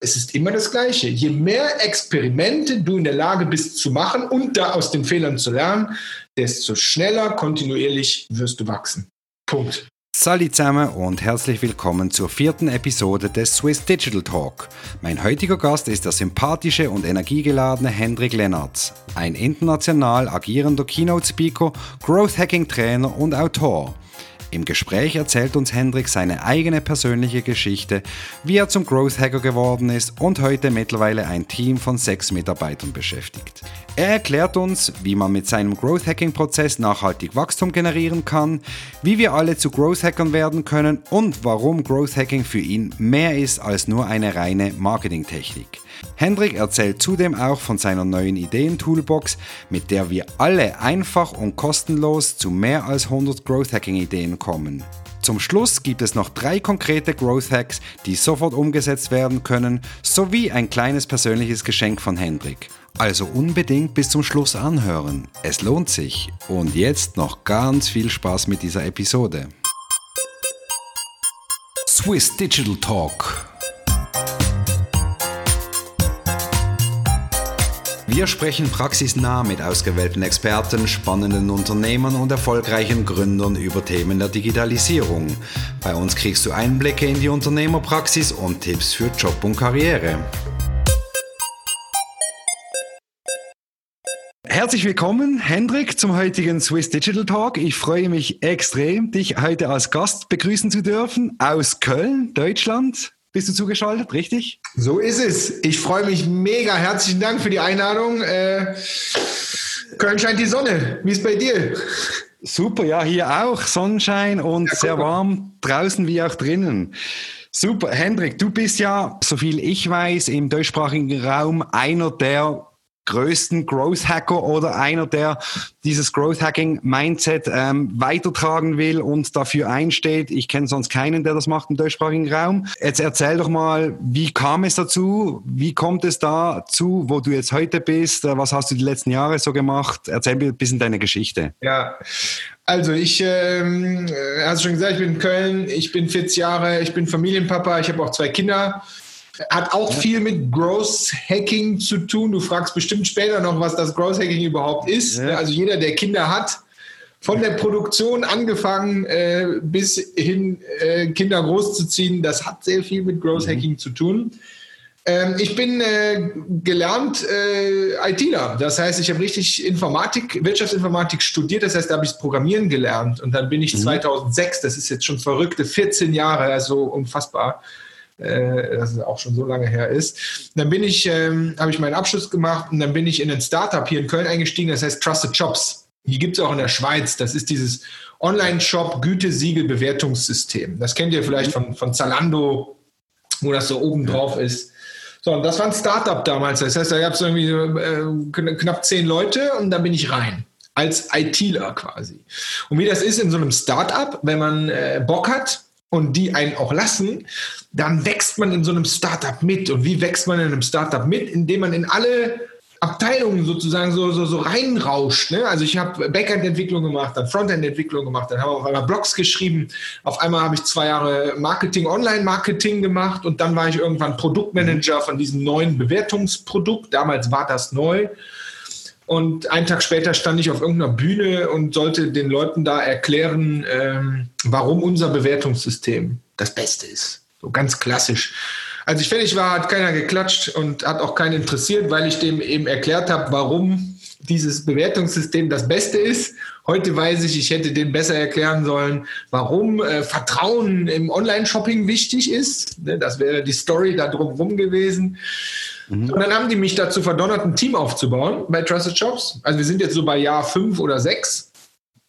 es ist immer das Gleiche. Je mehr Experimente du in der Lage bist zu machen und da aus den Fehlern zu lernen, desto schneller kontinuierlich wirst du wachsen. Punkt. Salut zusammen und herzlich willkommen zur vierten Episode des Swiss Digital Talk. Mein heutiger Gast ist der sympathische und energiegeladene Hendrik Lennartz, ein international agierender Keynote-Speaker, Growth-Hacking-Trainer und Autor. Im Gespräch erzählt uns Hendrik seine eigene persönliche Geschichte, wie er zum Growth Hacker geworden ist und heute mittlerweile ein Team von sechs Mitarbeitern beschäftigt. Er erklärt uns, wie man mit seinem Growth Hacking Prozess nachhaltig Wachstum generieren kann, wie wir alle zu Growth Hackern werden können und warum Growth Hacking für ihn mehr ist als nur eine reine Marketingtechnik. Hendrik erzählt zudem auch von seiner neuen Ideen-Toolbox, mit der wir alle einfach und kostenlos zu mehr als 100 Growth Hacking-Ideen kommen. Zum Schluss gibt es noch drei konkrete Growth Hacks, die sofort umgesetzt werden können, sowie ein kleines persönliches Geschenk von Hendrik. Also unbedingt bis zum Schluss anhören. Es lohnt sich. Und jetzt noch ganz viel Spaß mit dieser Episode. Swiss Digital Talk Wir sprechen praxisnah mit ausgewählten Experten, spannenden Unternehmern und erfolgreichen Gründern über Themen der Digitalisierung. Bei uns kriegst du Einblicke in die Unternehmerpraxis und Tipps für Job und Karriere. Herzlich willkommen, Hendrik, zum heutigen Swiss Digital Talk. Ich freue mich extrem, dich heute als Gast begrüßen zu dürfen aus Köln, Deutschland. Bist du zugeschaltet, richtig? So ist es. Ich freue mich mega. Herzlichen Dank für die Einladung. Äh, Köln scheint die Sonne. Wie ist bei dir? Super, ja, hier auch Sonnenschein und ja, sehr warm draußen wie auch drinnen. Super, Hendrik, du bist ja, so viel ich weiß, im deutschsprachigen Raum einer der größten Growth Hacker oder einer, der dieses Growth Hacking Mindset ähm, weitertragen will und dafür einsteht. Ich kenne sonst keinen, der das macht im deutschsprachigen Raum. Jetzt erzähl doch mal, wie kam es dazu? Wie kommt es dazu, wo du jetzt heute bist? Äh, was hast du die letzten Jahre so gemacht? Erzähl mir ein bisschen deine Geschichte. Ja, also ich, ähm, äh, hast schon gesagt, ich bin in Köln, ich bin 40 Jahre, ich bin Familienpapa, ich habe auch zwei Kinder. Hat auch viel mit Growth Hacking zu tun. Du fragst bestimmt später noch, was das Growth Hacking überhaupt ist. Ja. Also jeder, der Kinder hat, von der Produktion angefangen äh, bis hin äh, Kinder großzuziehen, das hat sehr viel mit Growth mhm. Hacking mhm. zu tun. Ähm, ich bin äh, gelernt äh, ITler. Das heißt, ich habe richtig Informatik, Wirtschaftsinformatik studiert. Das heißt, da habe ich Programmieren gelernt. Und dann bin ich mhm. 2006, das ist jetzt schon verrückte 14 Jahre, also unfassbar, äh, dass es auch schon so lange her ist. Dann bin ich, ähm, habe ich meinen Abschluss gemacht und dann bin ich in ein Startup hier in Köln eingestiegen, das heißt Trusted Shops. Die gibt es auch in der Schweiz. Das ist dieses Online-Shop-Gütesiegel-Bewertungssystem. Das kennt ihr vielleicht von, von Zalando, wo das so oben drauf ist. So, und das war ein Startup damals. Das heißt, da gab es irgendwie äh, knapp zehn Leute und da bin ich rein. Als ITler quasi. Und wie das ist in so einem Startup, wenn man äh, Bock hat, und die einen auch lassen, dann wächst man in so einem Startup mit. Und wie wächst man in einem Startup mit? Indem man in alle Abteilungen sozusagen so, so, so reinrauscht. Ne? Also ich habe Backend-Entwicklung gemacht, dann Frontend-Entwicklung gemacht, dann haben wir auf einmal Blogs geschrieben. Auf einmal habe ich zwei Jahre Marketing, Online-Marketing gemacht und dann war ich irgendwann Produktmanager von diesem neuen Bewertungsprodukt. Damals war das neu. Und einen Tag später stand ich auf irgendeiner Bühne und sollte den Leuten da erklären, ähm, warum unser Bewertungssystem das Beste ist. So ganz klassisch. Als ich fertig war, hat keiner geklatscht und hat auch keinen interessiert, weil ich dem eben erklärt habe, warum dieses Bewertungssystem das Beste ist. Heute weiß ich, ich hätte den besser erklären sollen, warum äh, Vertrauen im Online-Shopping wichtig ist. Ne, das wäre die Story da drumherum gewesen. Mhm. Und dann haben die mich dazu verdonnert, ein Team aufzubauen bei Trusted Shops. Also wir sind jetzt so bei Jahr fünf oder sechs.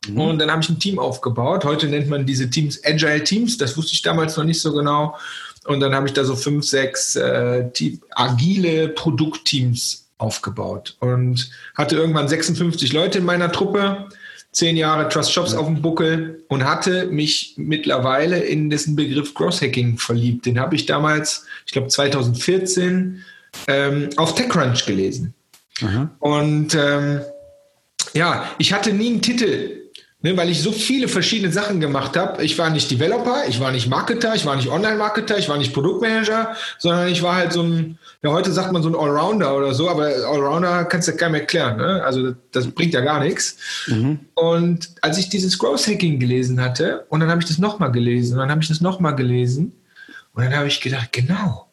Mhm. Und dann habe ich ein Team aufgebaut. Heute nennt man diese Teams Agile Teams. Das wusste ich damals noch nicht so genau. Und dann habe ich da so fünf, sechs äh, agile Produktteams aufgebaut und hatte irgendwann 56 Leute in meiner Truppe, zehn Jahre Trust Shops ja. auf dem Buckel und hatte mich mittlerweile in diesen Begriff Cross Hacking verliebt. Den habe ich damals, ich glaube 2014, ähm, auf TechCrunch gelesen. Mhm. Und ähm, ja, ich hatte nie einen Titel Ne, weil ich so viele verschiedene Sachen gemacht habe. Ich war nicht Developer, ich war nicht Marketer, ich war nicht Online-Marketer, ich war nicht Produktmanager, sondern ich war halt so ein, ja, heute sagt man so ein Allrounder oder so, aber Allrounder kannst du ja keinem erklären. Ne? Also das bringt ja gar nichts. Mhm. Und als ich dieses Growth Hacking gelesen hatte, und dann habe ich das nochmal gelesen, und dann habe ich das nochmal gelesen, und dann habe ich gedacht, genau,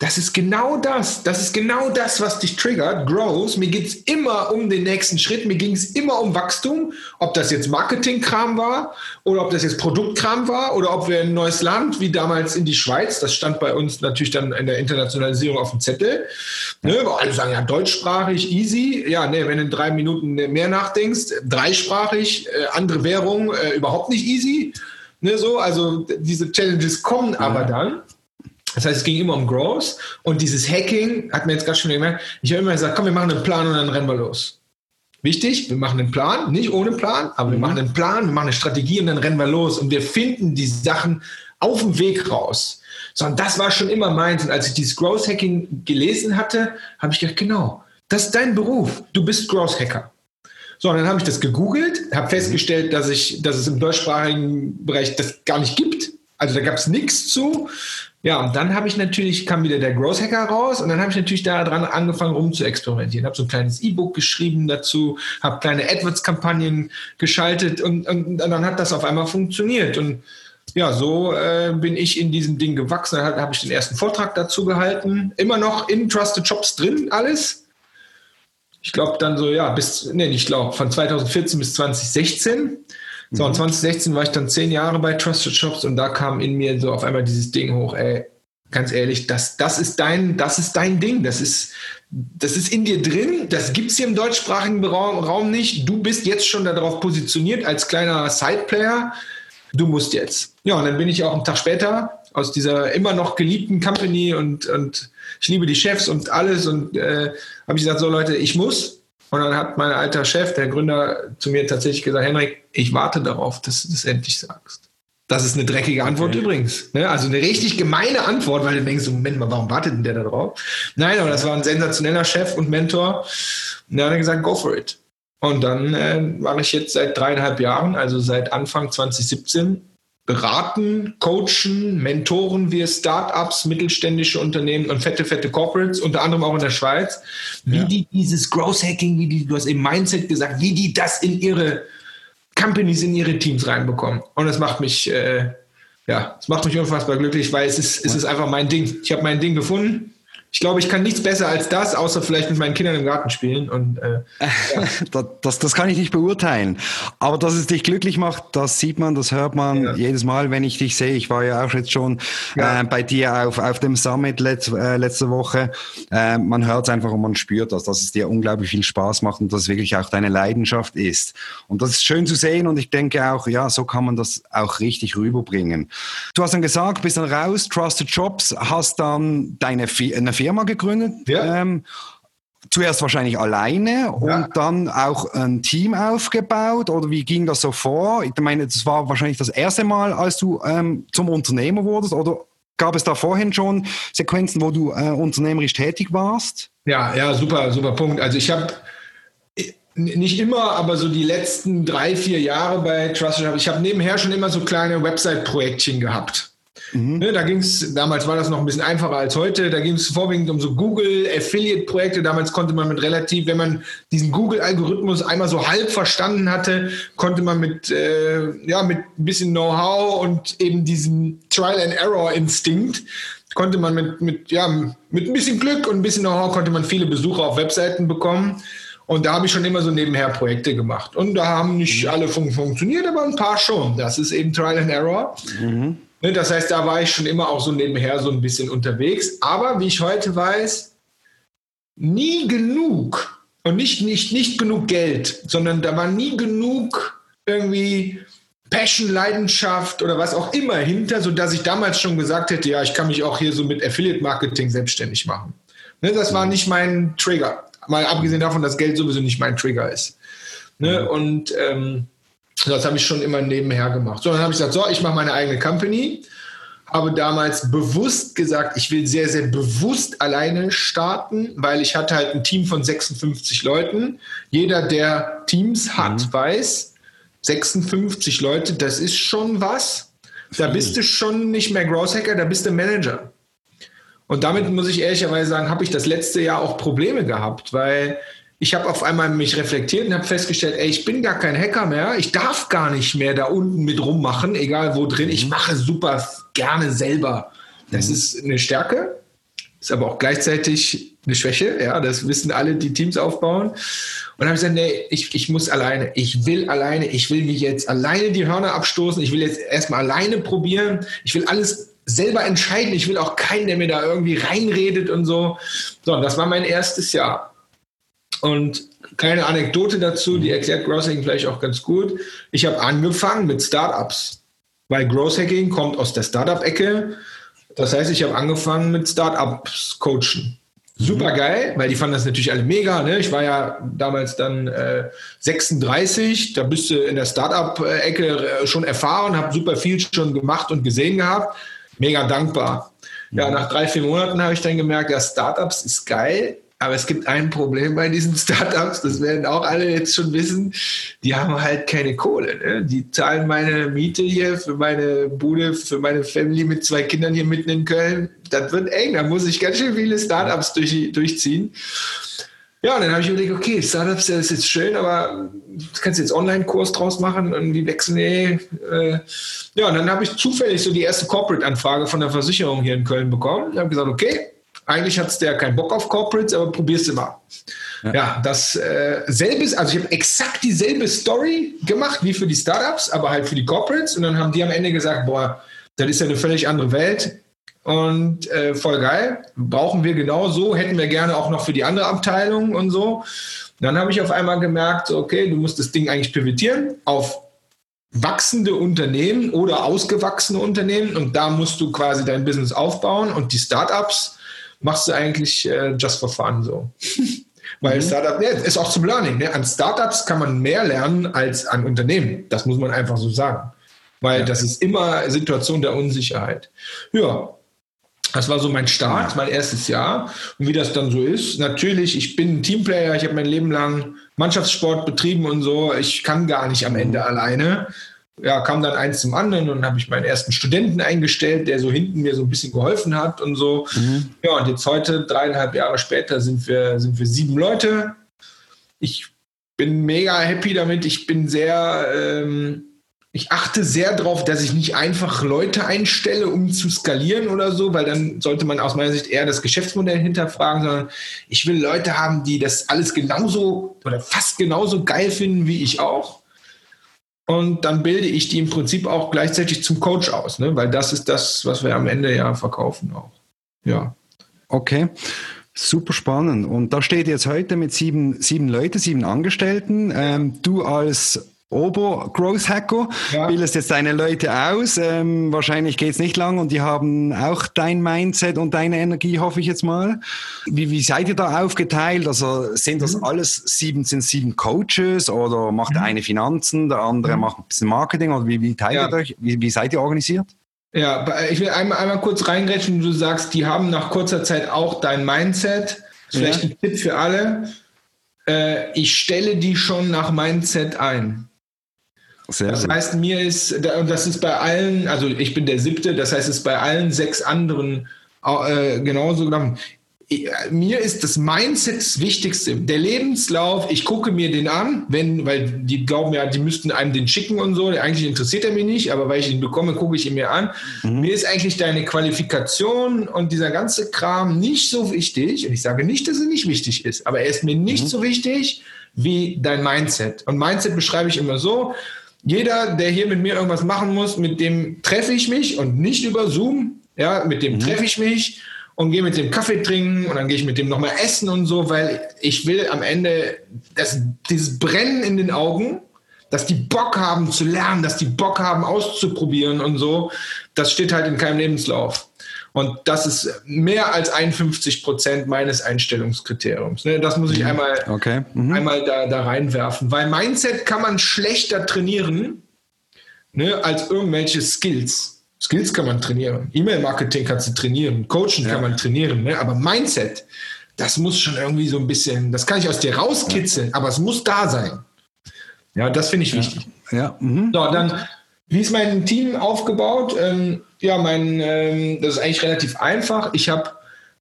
das ist genau das. Das ist genau das, was dich triggert. Growth. Mir geht es immer um den nächsten Schritt. Mir ging es immer um Wachstum. Ob das jetzt Marketingkram war oder ob das jetzt Produktkram war oder ob wir ein neues Land, wie damals in die Schweiz, das stand bei uns natürlich dann in der Internationalisierung auf dem Zettel. Ne, alle sagen, ja, deutschsprachig, easy. Ja, ne, wenn du in drei Minuten mehr nachdenkst, dreisprachig, äh, andere Währung, äh, überhaupt nicht easy. Ne, so, also diese Challenges kommen aber dann. Das heißt, es ging immer um Growth und dieses Hacking hat mir jetzt gerade schon gemerkt, ich habe immer gesagt, komm, wir machen einen Plan und dann rennen wir los. Wichtig, wir machen einen Plan, nicht ohne Plan, aber wir mhm. machen einen Plan, wir machen eine Strategie und dann rennen wir los und wir finden die Sachen auf dem Weg raus. Sondern das war schon immer meins. Und als ich dieses Growth Hacking gelesen hatte, habe ich gedacht, genau, das ist dein Beruf. Du bist Growth Hacker. So, und dann habe ich das gegoogelt, habe festgestellt, dass, ich, dass es im deutschsprachigen Bereich das gar nicht gibt. Also da gab es nichts zu. Ja, und dann habe ich natürlich, kam wieder der Growth Hacker raus und dann habe ich natürlich daran angefangen rum zu experimentieren. Habe so ein kleines E-Book geschrieben dazu, habe kleine AdWords-Kampagnen geschaltet und, und, und, dann hat das auf einmal funktioniert. Und ja, so äh, bin ich in diesem Ding gewachsen. Dann habe ich den ersten Vortrag dazu gehalten. Immer noch in Trusted Shops drin, alles. Ich glaube dann so, ja, bis, nee, ich glaube, von 2014 bis 2016. So, und 2016 mhm. war ich dann zehn Jahre bei Trusted Shops und da kam in mir so auf einmal dieses Ding hoch, ey, ganz ehrlich, das, das ist dein, das ist dein Ding. Das ist, das ist in dir drin. Das gibt es hier im deutschsprachigen Raum, Raum nicht. Du bist jetzt schon darauf positioniert als kleiner Sideplayer. Du musst jetzt. Ja, und dann bin ich auch einen Tag später aus dieser immer noch geliebten Company und, und ich liebe die Chefs und alles und äh, habe ich gesagt, so Leute, ich muss. Und dann hat mein alter Chef, der Gründer, zu mir tatsächlich gesagt, Henrik, ich warte darauf, dass du das endlich sagst. Das ist eine dreckige Antwort okay. übrigens. Ne? Also eine richtig gemeine Antwort, weil du denkst, Moment mal, warum wartet denn der da drauf? Nein, aber das war ein sensationeller Chef und Mentor. Und der hat gesagt, go for it. Und dann äh, mache ich jetzt seit dreieinhalb Jahren, also seit Anfang 2017, beraten, coachen, mentoren wir Startups, mittelständische Unternehmen und fette, fette Corporates, unter anderem auch in der Schweiz, wie ja. die dieses Growth Hacking, wie die, du hast eben Mindset gesagt, wie die das in ihre Companies, in ihre Teams reinbekommen. Und das macht mich, äh, ja, das macht mich unfassbar glücklich, weil es ist, es ist einfach mein Ding. Ich habe mein Ding gefunden ich glaube, ich kann nichts besser als das, außer vielleicht mit meinen Kindern im Garten spielen. Und, äh, ja. das, das kann ich nicht beurteilen. Aber dass es dich glücklich macht, das sieht man, das hört man ja. jedes Mal, wenn ich dich sehe. Ich war ja auch jetzt schon ja. äh, bei dir auf, auf dem Summit letzt, äh, letzte Woche. Äh, man hört es einfach und man spürt das, dass es dir unglaublich viel Spaß macht und dass es wirklich auch deine Leidenschaft ist. Und das ist schön zu sehen und ich denke auch, ja, so kann man das auch richtig rüberbringen. Du hast dann gesagt, bist dann raus, Trusted Jobs, hast dann deine eine Firma gegründet. Ja. Ähm, zuerst wahrscheinlich alleine und ja. dann auch ein Team aufgebaut oder wie ging das so vor? Ich meine, das war wahrscheinlich das erste Mal, als du ähm, zum Unternehmer wurdest oder gab es da vorhin schon Sequenzen, wo du äh, unternehmerisch tätig warst? Ja, ja, super, super Punkt. Also ich habe nicht immer, aber so die letzten drei, vier Jahre bei Trusted, ich habe nebenher schon immer so kleine Website-Projektchen gehabt. Mhm. Ne, da ging es, damals war das noch ein bisschen einfacher als heute, da ging es vorwiegend um so Google Affiliate-Projekte. Damals konnte man mit relativ, wenn man diesen Google-Algorithmus einmal so halb verstanden hatte, konnte man mit, äh, ja, mit ein bisschen Know-how und eben diesem Trial-and-Error-Instinkt konnte man mit, mit, ja, mit ein bisschen Glück und ein bisschen Know-how konnte man viele Besucher auf Webseiten bekommen. Und da habe ich schon immer so nebenher Projekte gemacht. Und da haben nicht mhm. alle fun funktioniert, aber ein paar schon. Das ist eben Trial and Error. Mhm. Ne, das heißt, da war ich schon immer auch so nebenher so ein bisschen unterwegs. Aber wie ich heute weiß, nie genug und nicht, nicht, nicht genug Geld, sondern da war nie genug irgendwie Passion, Leidenschaft oder was auch immer hinter, sodass ich damals schon gesagt hätte, ja, ich kann mich auch hier so mit Affiliate Marketing selbstständig machen. Ne, das war nicht mein Trigger. Mal abgesehen davon, dass Geld sowieso nicht mein Trigger ist. Ne, und ähm, das habe ich schon immer nebenher gemacht. So, dann habe ich gesagt, so, ich mache meine eigene Company. Habe damals bewusst gesagt, ich will sehr, sehr bewusst alleine starten, weil ich hatte halt ein Team von 56 Leuten. Jeder, der Teams hat, mhm. weiß, 56 Leute, das ist schon was. Da bist du schon nicht mehr Growth Hacker, da bist du Manager. Und damit muss ich ehrlicherweise sagen, habe ich das letzte Jahr auch Probleme gehabt, weil ich habe auf einmal mich reflektiert und habe festgestellt, ey, ich bin gar kein Hacker mehr, ich darf gar nicht mehr da unten mit rummachen, egal wo drin. Ich mhm. mache super gerne selber. Das mhm. ist eine Stärke, ist aber auch gleichzeitig eine Schwäche. Ja, das wissen alle, die Teams aufbauen. Und habe ich gesagt, nee, ich, ich muss alleine. Ich will alleine. Ich will mich jetzt alleine die Hörner abstoßen. Ich will jetzt erstmal alleine probieren. Ich will alles selber entscheiden. Ich will auch keinen, der mir da irgendwie reinredet und so. So, und das war mein erstes Jahr. Und kleine Anekdote dazu, die erklärt Growth Hacking vielleicht auch ganz gut. Ich habe angefangen mit Startups, weil Growth Hacking kommt aus der Startup-Ecke. Das heißt, ich habe angefangen mit Startups coachen. Super geil, weil die fanden das natürlich alle mega. Ne? Ich war ja damals dann äh, 36, da bist du in der Startup-Ecke äh, schon erfahren, habe super viel schon gemacht und gesehen gehabt. Mega dankbar. Ja, nach drei, vier Monaten habe ich dann gemerkt, ja, Startups ist geil, aber es gibt ein Problem bei diesen Startups, das werden auch alle jetzt schon wissen, die haben halt keine Kohle. Ne? Die zahlen meine Miete hier für meine Bude, für meine Family mit zwei Kindern hier mitten in Köln. Das wird eng, da muss ich ganz schön viele Startups durch, durchziehen. Ja, und dann habe ich überlegt, okay, Startups, das ist jetzt schön, aber du kannst jetzt Online-Kurs draus machen, irgendwie wechseln, nee. Äh, ja, und dann habe ich zufällig so die erste Corporate-Anfrage von der Versicherung hier in Köln bekommen. Ich habe gesagt, okay, eigentlich hat es der keinen Bock auf Corporates, aber probier's immer. Ja, ja das äh, selbes, also ich habe exakt dieselbe Story gemacht wie für die Startups, aber halt für die Corporates. Und dann haben die am Ende gesagt, boah, das ist ja eine völlig andere Welt. Und äh, voll geil. Brauchen wir genau so, hätten wir gerne auch noch für die andere Abteilung und so. Dann habe ich auf einmal gemerkt, okay, du musst das Ding eigentlich pivotieren auf wachsende Unternehmen oder ausgewachsene Unternehmen und da musst du quasi dein Business aufbauen und die Startups machst du eigentlich äh, just for fun so. Weil mhm. Startup, ja, ist auch zum Learning. Ne? An Startups kann man mehr lernen als an Unternehmen. Das muss man einfach so sagen. Weil ja. das ist immer Situation der Unsicherheit. Ja, das war so mein Start, mein erstes Jahr. Und wie das dann so ist, natürlich, ich bin ein Teamplayer, ich habe mein Leben lang Mannschaftssport betrieben und so. Ich kann gar nicht am Ende alleine ja, kam dann eins zum anderen und habe ich meinen ersten Studenten eingestellt, der so hinten mir so ein bisschen geholfen hat und so. Mhm. Ja, und jetzt heute, dreieinhalb Jahre später, sind wir, sind wir sieben Leute. Ich bin mega happy damit. Ich bin sehr, ähm, ich achte sehr darauf, dass ich nicht einfach Leute einstelle, um zu skalieren oder so, weil dann sollte man aus meiner Sicht eher das Geschäftsmodell hinterfragen, sondern ich will Leute haben, die das alles genauso oder fast genauso geil finden wie ich auch und dann bilde ich die im Prinzip auch gleichzeitig zum Coach aus, ne? weil das ist das, was wir am Ende ja verkaufen auch. Ja. Okay. Super spannend. Und da steht jetzt heute mit sieben, sieben Leuten, sieben Angestellten. Ähm, du als Ober-Growth-Hacker, ja. bildest jetzt deine Leute aus. Ähm, wahrscheinlich geht es nicht lang und die haben auch dein Mindset und deine Energie, hoffe ich jetzt mal. Wie, wie seid ihr da aufgeteilt? Also sind das mhm. alles sieben, sind sieben Coaches oder macht der mhm. eine Finanzen, der andere mhm. macht ein bisschen Marketing oder wie, wie teilt ja. ihr euch? Wie, wie seid ihr organisiert? Ja, ich will einmal, einmal kurz reingrätschen. Du sagst, die haben nach kurzer Zeit auch dein Mindset. Vielleicht ein Tipp für alle. Äh, ich stelle die schon nach Mindset ein. Sehr das heißt, mir ist, das ist bei allen, also ich bin der siebte, das heißt, es ist bei allen sechs anderen äh, genauso genommen. Mir ist das Mindset das Wichtigste. Der Lebenslauf, ich gucke mir den an, wenn, weil die glauben ja, die müssten einem den schicken und so. Eigentlich interessiert er mich nicht, aber weil ich ihn bekomme, gucke ich ihn mir an. Mhm. Mir ist eigentlich deine Qualifikation und dieser ganze Kram nicht so wichtig. Und ich sage nicht, dass er nicht wichtig ist, aber er ist mir nicht mhm. so wichtig wie dein Mindset. Und Mindset beschreibe ich immer so, jeder, der hier mit mir irgendwas machen muss, mit dem treffe ich mich und nicht über Zoom. Ja, mit dem mhm. treffe ich mich und gehe mit dem Kaffee trinken und dann gehe ich mit dem nochmal essen und so, weil ich will am Ende das, dieses Brennen in den Augen, dass die Bock haben zu lernen, dass die Bock haben auszuprobieren und so, das steht halt in keinem Lebenslauf. Und das ist mehr als 51 Prozent meines Einstellungskriteriums. Ne, das muss ich mhm. einmal, okay. mhm. einmal da, da reinwerfen. Weil Mindset kann man schlechter trainieren ne, als irgendwelche Skills. Skills kann man trainieren. E-Mail-Marketing kannst du trainieren. Coaching ja. kann man trainieren. Ne? Aber Mindset, das muss schon irgendwie so ein bisschen, das kann ich aus dir rauskitzeln, aber es muss da sein. Ja, das finde ich wichtig. Ja. Mhm. So, dann, wie ist mein Team aufgebaut? Ähm, ja, mein, ähm, das ist eigentlich relativ einfach. Ich habe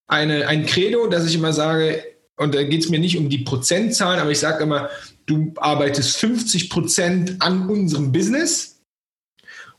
eine, ein Credo, dass ich immer sage, und da geht es mir nicht um die Prozentzahlen, aber ich sage immer, du arbeitest 50 Prozent an unserem Business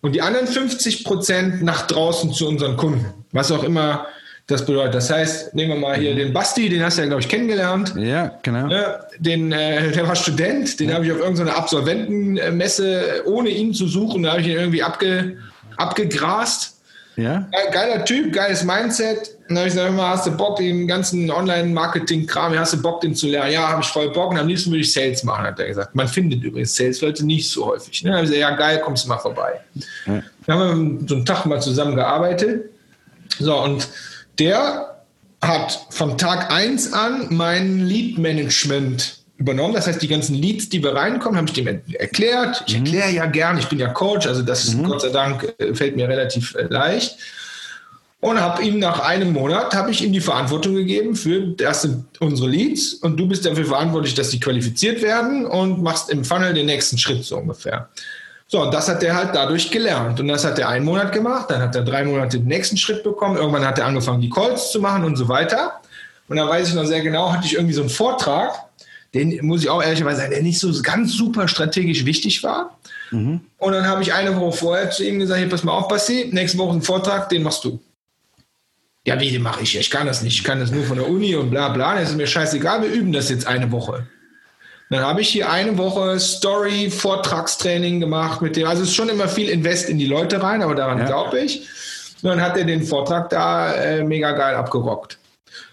und die anderen 50 Prozent nach draußen zu unseren Kunden. Was auch immer das bedeutet. Das heißt, nehmen wir mal hier mhm. den Basti, den hast du ja, glaube ich, kennengelernt. Ja, genau. Ja, den, äh, der war Student, den ja. habe ich auf irgendeiner Absolventenmesse, ohne ihn zu suchen, da habe ich ihn irgendwie abge, abgegrast. Ja. Geiler Typ, geiles Mindset. dann habe ich gesagt, immer, hast du Bock, den ganzen Online-Marketing-Kram, hast du Bock, den zu lernen? Ja, habe ich voll Bock und am liebsten würde ich Sales machen, hat er gesagt. Man findet übrigens Sales-Leute nicht so häufig. Ne? Dann habe ich gesagt, ja geil, kommst du mal vorbei. Ja. Dann haben wir so einen Tag mal zusammen gearbeitet. So, und der hat von Tag 1 an mein Lead-Management übernommen. Das heißt, die ganzen Leads, die wir reinkommen, habe ich dem erklärt. Ich mhm. erkläre ja gern, ich bin ja Coach, also das mhm. Gott sei Dank äh, fällt mir relativ äh, leicht. Und habe ihm nach einem Monat habe ich ihm die Verantwortung gegeben für das sind unsere Leads und du bist dafür verantwortlich, dass sie qualifiziert werden und machst im Funnel den nächsten Schritt so ungefähr. So, und das hat er halt dadurch gelernt. Und das hat er einen Monat gemacht, dann hat er drei Monate den nächsten Schritt bekommen, irgendwann hat er angefangen, die Calls zu machen und so weiter. Und dann weiß ich noch sehr genau, hatte ich irgendwie so einen Vortrag, den muss ich auch ehrlicherweise sagen, der nicht so ganz super strategisch wichtig war. Mhm. Und dann habe ich eine Woche vorher zu ihm gesagt, hier, pass mal auf, Basti, nächste Woche einen Vortrag, den machst du. Ja, wie, den mache ich? Ich kann das nicht. Ich kann das nur von der Uni und bla bla. Das ist mir scheißegal, wir üben das jetzt eine Woche. Dann habe ich hier eine Woche Story, Vortragstraining gemacht mit dem. Also es ist schon immer viel Invest in die Leute rein, aber daran ja. glaube ich. Und dann hat er den Vortrag da äh, mega geil abgerockt.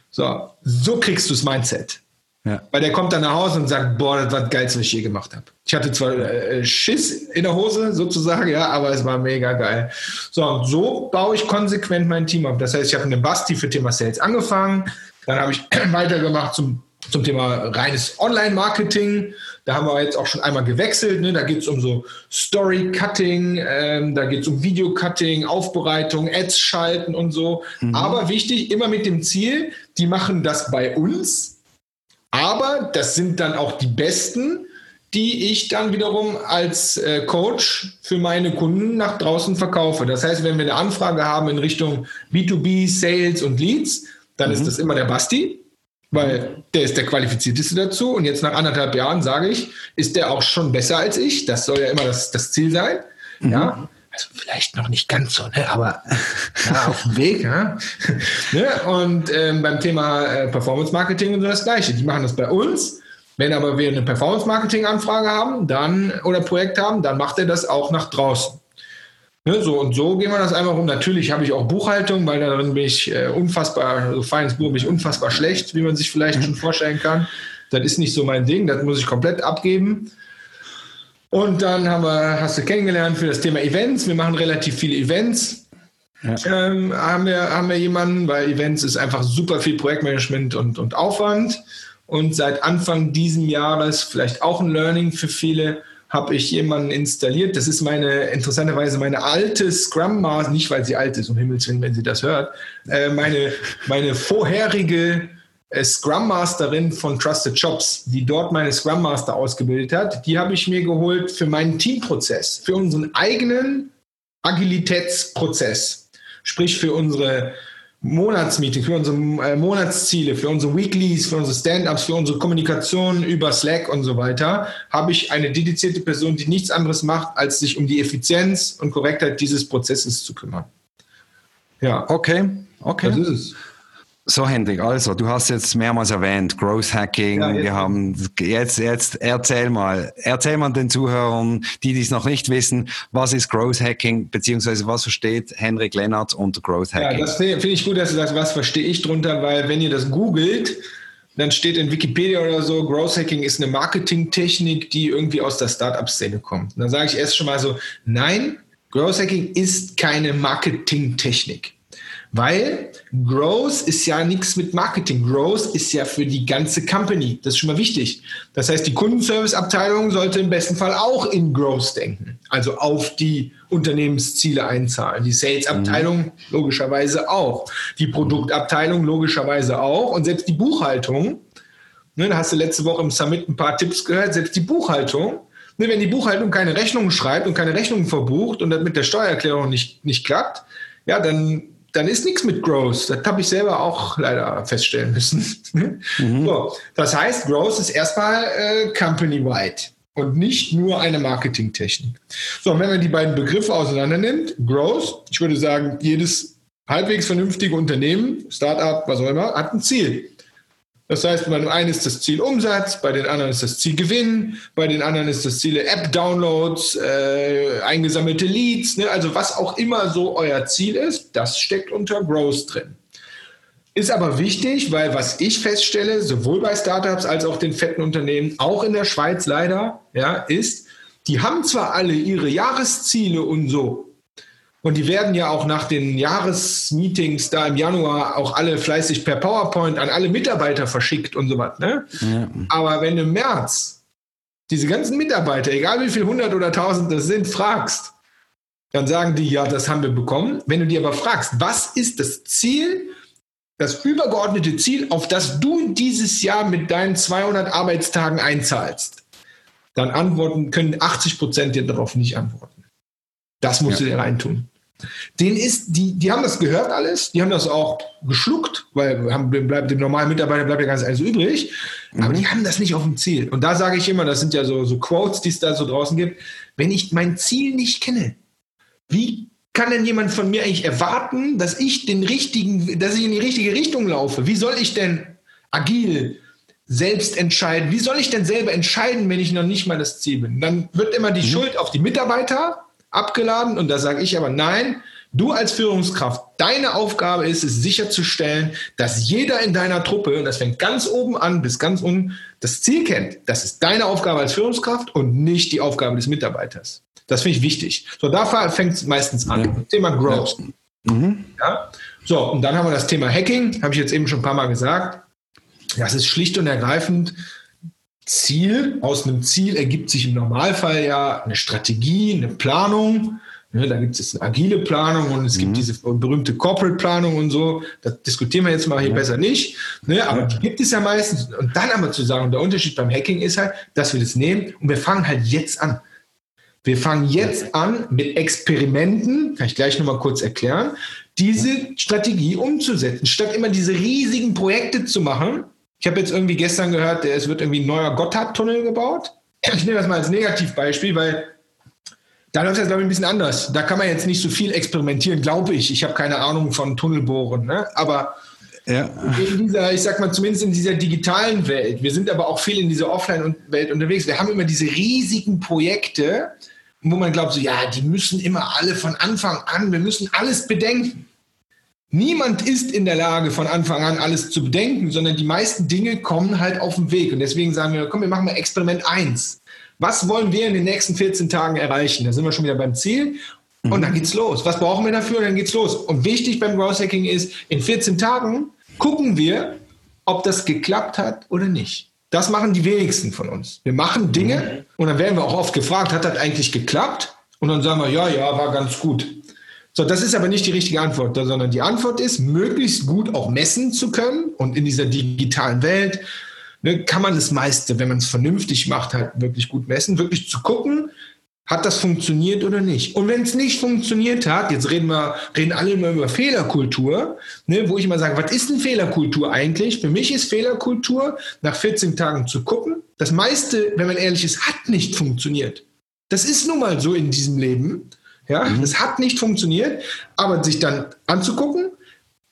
So, so kriegst du das Mindset. Ja. Weil der kommt dann nach Hause und sagt, boah, das war das Geilste, was ich je gemacht habe. Ich hatte zwar äh, Schiss in der Hose sozusagen, ja, aber es war mega geil. So, und so baue ich konsequent mein Team auf. Das heißt, ich habe mit Basti für Thema Sales angefangen, dann habe ich weitergemacht zum zum Thema reines Online-Marketing. Da haben wir jetzt auch schon einmal gewechselt. Ne? Da geht es um so Story-Cutting, ähm, da geht es um Video-Cutting, Aufbereitung, Ads schalten und so. Mhm. Aber wichtig, immer mit dem Ziel, die machen das bei uns, aber das sind dann auch die Besten, die ich dann wiederum als äh, Coach für meine Kunden nach draußen verkaufe. Das heißt, wenn wir eine Anfrage haben in Richtung B2B, Sales und Leads, dann mhm. ist das immer der Basti weil der ist der Qualifizierteste dazu. Und jetzt nach anderthalb Jahren sage ich, ist der auch schon besser als ich. Das soll ja immer das, das Ziel sein. Mhm. Ja. Also vielleicht noch nicht ganz so, ne? aber ja, auf dem Weg. Ja? ne? Und ähm, beim Thema äh, Performance Marketing und so das Gleiche. Die machen das bei uns. Wenn aber wir eine Performance Marketing Anfrage haben, dann oder Projekt haben, dann macht er das auch nach draußen. Ne, so und so gehen wir das einfach um. Natürlich habe ich auch Buchhaltung, weil darin bin ich äh, unfassbar, also Finance Buch bin ich unfassbar schlecht, wie man sich vielleicht schon vorstellen kann. Das ist nicht so mein Ding, das muss ich komplett abgeben. Und dann haben wir, hast du kennengelernt für das Thema Events. Wir machen relativ viele Events. Ja. Ähm, haben, wir, haben wir jemanden, weil Events ist einfach super viel Projektmanagement und, und Aufwand. Und seit Anfang diesen Jahres, vielleicht auch ein Learning für viele, habe ich jemanden installiert. Das ist meine, interessanterweise meine alte Scrum Master, nicht weil sie alt ist, um Himmels Willen, wenn sie das hört, äh, meine, meine vorherige Scrum Masterin von Trusted Shops, die dort meine Scrum Master ausgebildet hat, die habe ich mir geholt für meinen Teamprozess, für unseren eigenen Agilitätsprozess. Sprich für unsere Monatsmeeting, für unsere äh, Monatsziele, für unsere Weeklies, für unsere Stand-ups, für unsere Kommunikation über Slack und so weiter, habe ich eine dedizierte Person, die nichts anderes macht, als sich um die Effizienz und Korrektheit dieses Prozesses zu kümmern. Ja. Okay, okay. Das ist es. So, Hendrik, also, du hast jetzt mehrmals erwähnt, Growth Hacking. Ja, wir haben jetzt, jetzt erzähl mal, erzähl mal den Zuhörern, die dies noch nicht wissen, was ist Growth Hacking, beziehungsweise was versteht Hendrik Lennart unter Growth Hacking? Ja, das finde find ich gut, dass du sagst, was verstehe ich drunter, weil wenn ihr das googelt, dann steht in Wikipedia oder so, Growth Hacking ist eine Marketingtechnik, die irgendwie aus der Startup-Szene kommt. Und dann sage ich erst schon mal so, nein, Growth Hacking ist keine Marketingtechnik. Weil Growth ist ja nichts mit Marketing. Growth ist ja für die ganze Company. Das ist schon mal wichtig. Das heißt, die Kundenservice-Abteilung sollte im besten Fall auch in Growth denken. Also auf die Unternehmensziele einzahlen. Die Sales-Abteilung mhm. logischerweise auch. Die Produktabteilung logischerweise auch. Und selbst die Buchhaltung, ne, da hast du letzte Woche im Summit ein paar Tipps gehört, selbst die Buchhaltung Ne, wenn die Buchhaltung keine Rechnungen schreibt und keine Rechnungen verbucht und das mit der Steuererklärung nicht, nicht klappt, ja, dann, dann ist nichts mit Growth. Das habe ich selber auch leider feststellen müssen. Mhm. So, das heißt, Growth ist erstmal äh, company-wide und nicht nur eine Marketingtechnik. So, und wenn man die beiden Begriffe auseinander nimmt, Growth, ich würde sagen, jedes halbwegs vernünftige Unternehmen, Startup, was auch immer, hat ein Ziel. Das heißt, bei dem einen ist das Ziel Umsatz, bei den anderen ist das Ziel Gewinn, bei den anderen ist das Ziel App-Downloads, äh, eingesammelte Leads, ne? also was auch immer so euer Ziel ist, das steckt unter Growth drin. Ist aber wichtig, weil was ich feststelle, sowohl bei Startups als auch den fetten Unternehmen, auch in der Schweiz leider, ja, ist, die haben zwar alle ihre Jahresziele und so, und die werden ja auch nach den Jahresmeetings da im Januar auch alle fleißig per PowerPoint an alle Mitarbeiter verschickt und so was. Ne? Ja. Aber wenn du im März diese ganzen Mitarbeiter, egal wie viel hundert oder tausend das sind, fragst, dann sagen die, ja, das haben wir bekommen. Wenn du die aber fragst, was ist das Ziel das übergeordnete Ziel, auf das du dieses Jahr mit deinen 200 Arbeitstagen einzahlst, dann antworten können 80 Prozent dir darauf nicht antworten. Das musst ja. du dir reintun. Den ist, die, die haben das gehört alles, die haben das auch geschluckt, weil haben, bleibt, dem normalen Mitarbeiter bleibt ja ganz alles übrig, mhm. aber die haben das nicht auf dem Ziel. Und da sage ich immer, das sind ja so, so Quotes, die es da so draußen gibt, wenn ich mein Ziel nicht kenne, wie kann denn jemand von mir eigentlich erwarten, dass ich den richtigen, dass ich in die richtige Richtung laufe? Wie soll ich denn agil selbst entscheiden? Wie soll ich denn selber entscheiden, wenn ich noch nicht mal das Ziel bin? Dann wird immer die mhm. Schuld auf die Mitarbeiter abgeladen und da sage ich aber nein, Du als Führungskraft, deine Aufgabe ist es sicherzustellen, dass jeder in deiner Truppe, und das fängt ganz oben an bis ganz unten, das Ziel kennt. Das ist deine Aufgabe als Führungskraft und nicht die Aufgabe des Mitarbeiters. Das finde ich wichtig. So, da fängt es meistens an. Ja. Thema Growth. Ja. Mhm. ja. So, und dann haben wir das Thema Hacking, habe ich jetzt eben schon ein paar Mal gesagt. Das ist schlicht und ergreifend Ziel. Aus einem Ziel ergibt sich im Normalfall ja eine Strategie, eine Planung. Ne, da gibt es eine agile Planung und es gibt mhm. diese berühmte Corporate Planung und so. Das diskutieren wir jetzt mal hier ja. besser nicht. Ne, aber die gibt es ja meistens. Und dann aber zu sagen, der Unterschied beim Hacking ist halt, dass wir das nehmen und wir fangen halt jetzt an. Wir fangen jetzt an mit Experimenten, kann ich gleich nochmal kurz erklären, diese Strategie umzusetzen, statt immer diese riesigen Projekte zu machen. Ich habe jetzt irgendwie gestern gehört, es wird irgendwie ein neuer Gotthardtunnel gebaut. Ich nehme das mal als Negativbeispiel, weil da läuft das, glaube ich, ein bisschen anders. Da kann man jetzt nicht so viel experimentieren, glaube ich. Ich habe keine Ahnung von Tunnelbohren. Ne? Aber ja. in dieser, ich sag mal, zumindest in dieser digitalen Welt, wir sind aber auch viel in dieser Offline-Welt unterwegs. Wir haben immer diese riesigen Projekte, wo man glaubt, so, ja, die müssen immer alle von Anfang an, wir müssen alles bedenken. Niemand ist in der Lage, von Anfang an alles zu bedenken, sondern die meisten Dinge kommen halt auf den Weg. Und deswegen sagen wir, komm, wir machen mal Experiment 1. Was wollen wir in den nächsten 14 Tagen erreichen? Da sind wir schon wieder beim Ziel. Und dann geht's los. Was brauchen wir dafür? Und dann geht's los. Und wichtig beim Growth Hacking ist, in 14 Tagen gucken wir, ob das geklappt hat oder nicht. Das machen die wenigsten von uns. Wir machen Dinge mhm. und dann werden wir auch oft gefragt, hat das eigentlich geklappt? Und dann sagen wir, ja, ja, war ganz gut. So, das ist aber nicht die richtige Antwort, sondern die Antwort ist, möglichst gut auch messen zu können und in dieser digitalen Welt ne, kann man das meiste, wenn man es vernünftig macht, halt wirklich gut messen, wirklich zu gucken, hat das funktioniert oder nicht? Und wenn es nicht funktioniert hat, jetzt reden wir, reden alle immer über Fehlerkultur, ne, wo ich immer sage, was ist denn Fehlerkultur eigentlich? Für mich ist Fehlerkultur, nach 14 Tagen zu gucken. Das meiste, wenn man ehrlich ist, hat nicht funktioniert. Das ist nun mal so in diesem Leben. Ja, mhm. das hat nicht funktioniert, aber sich dann anzugucken,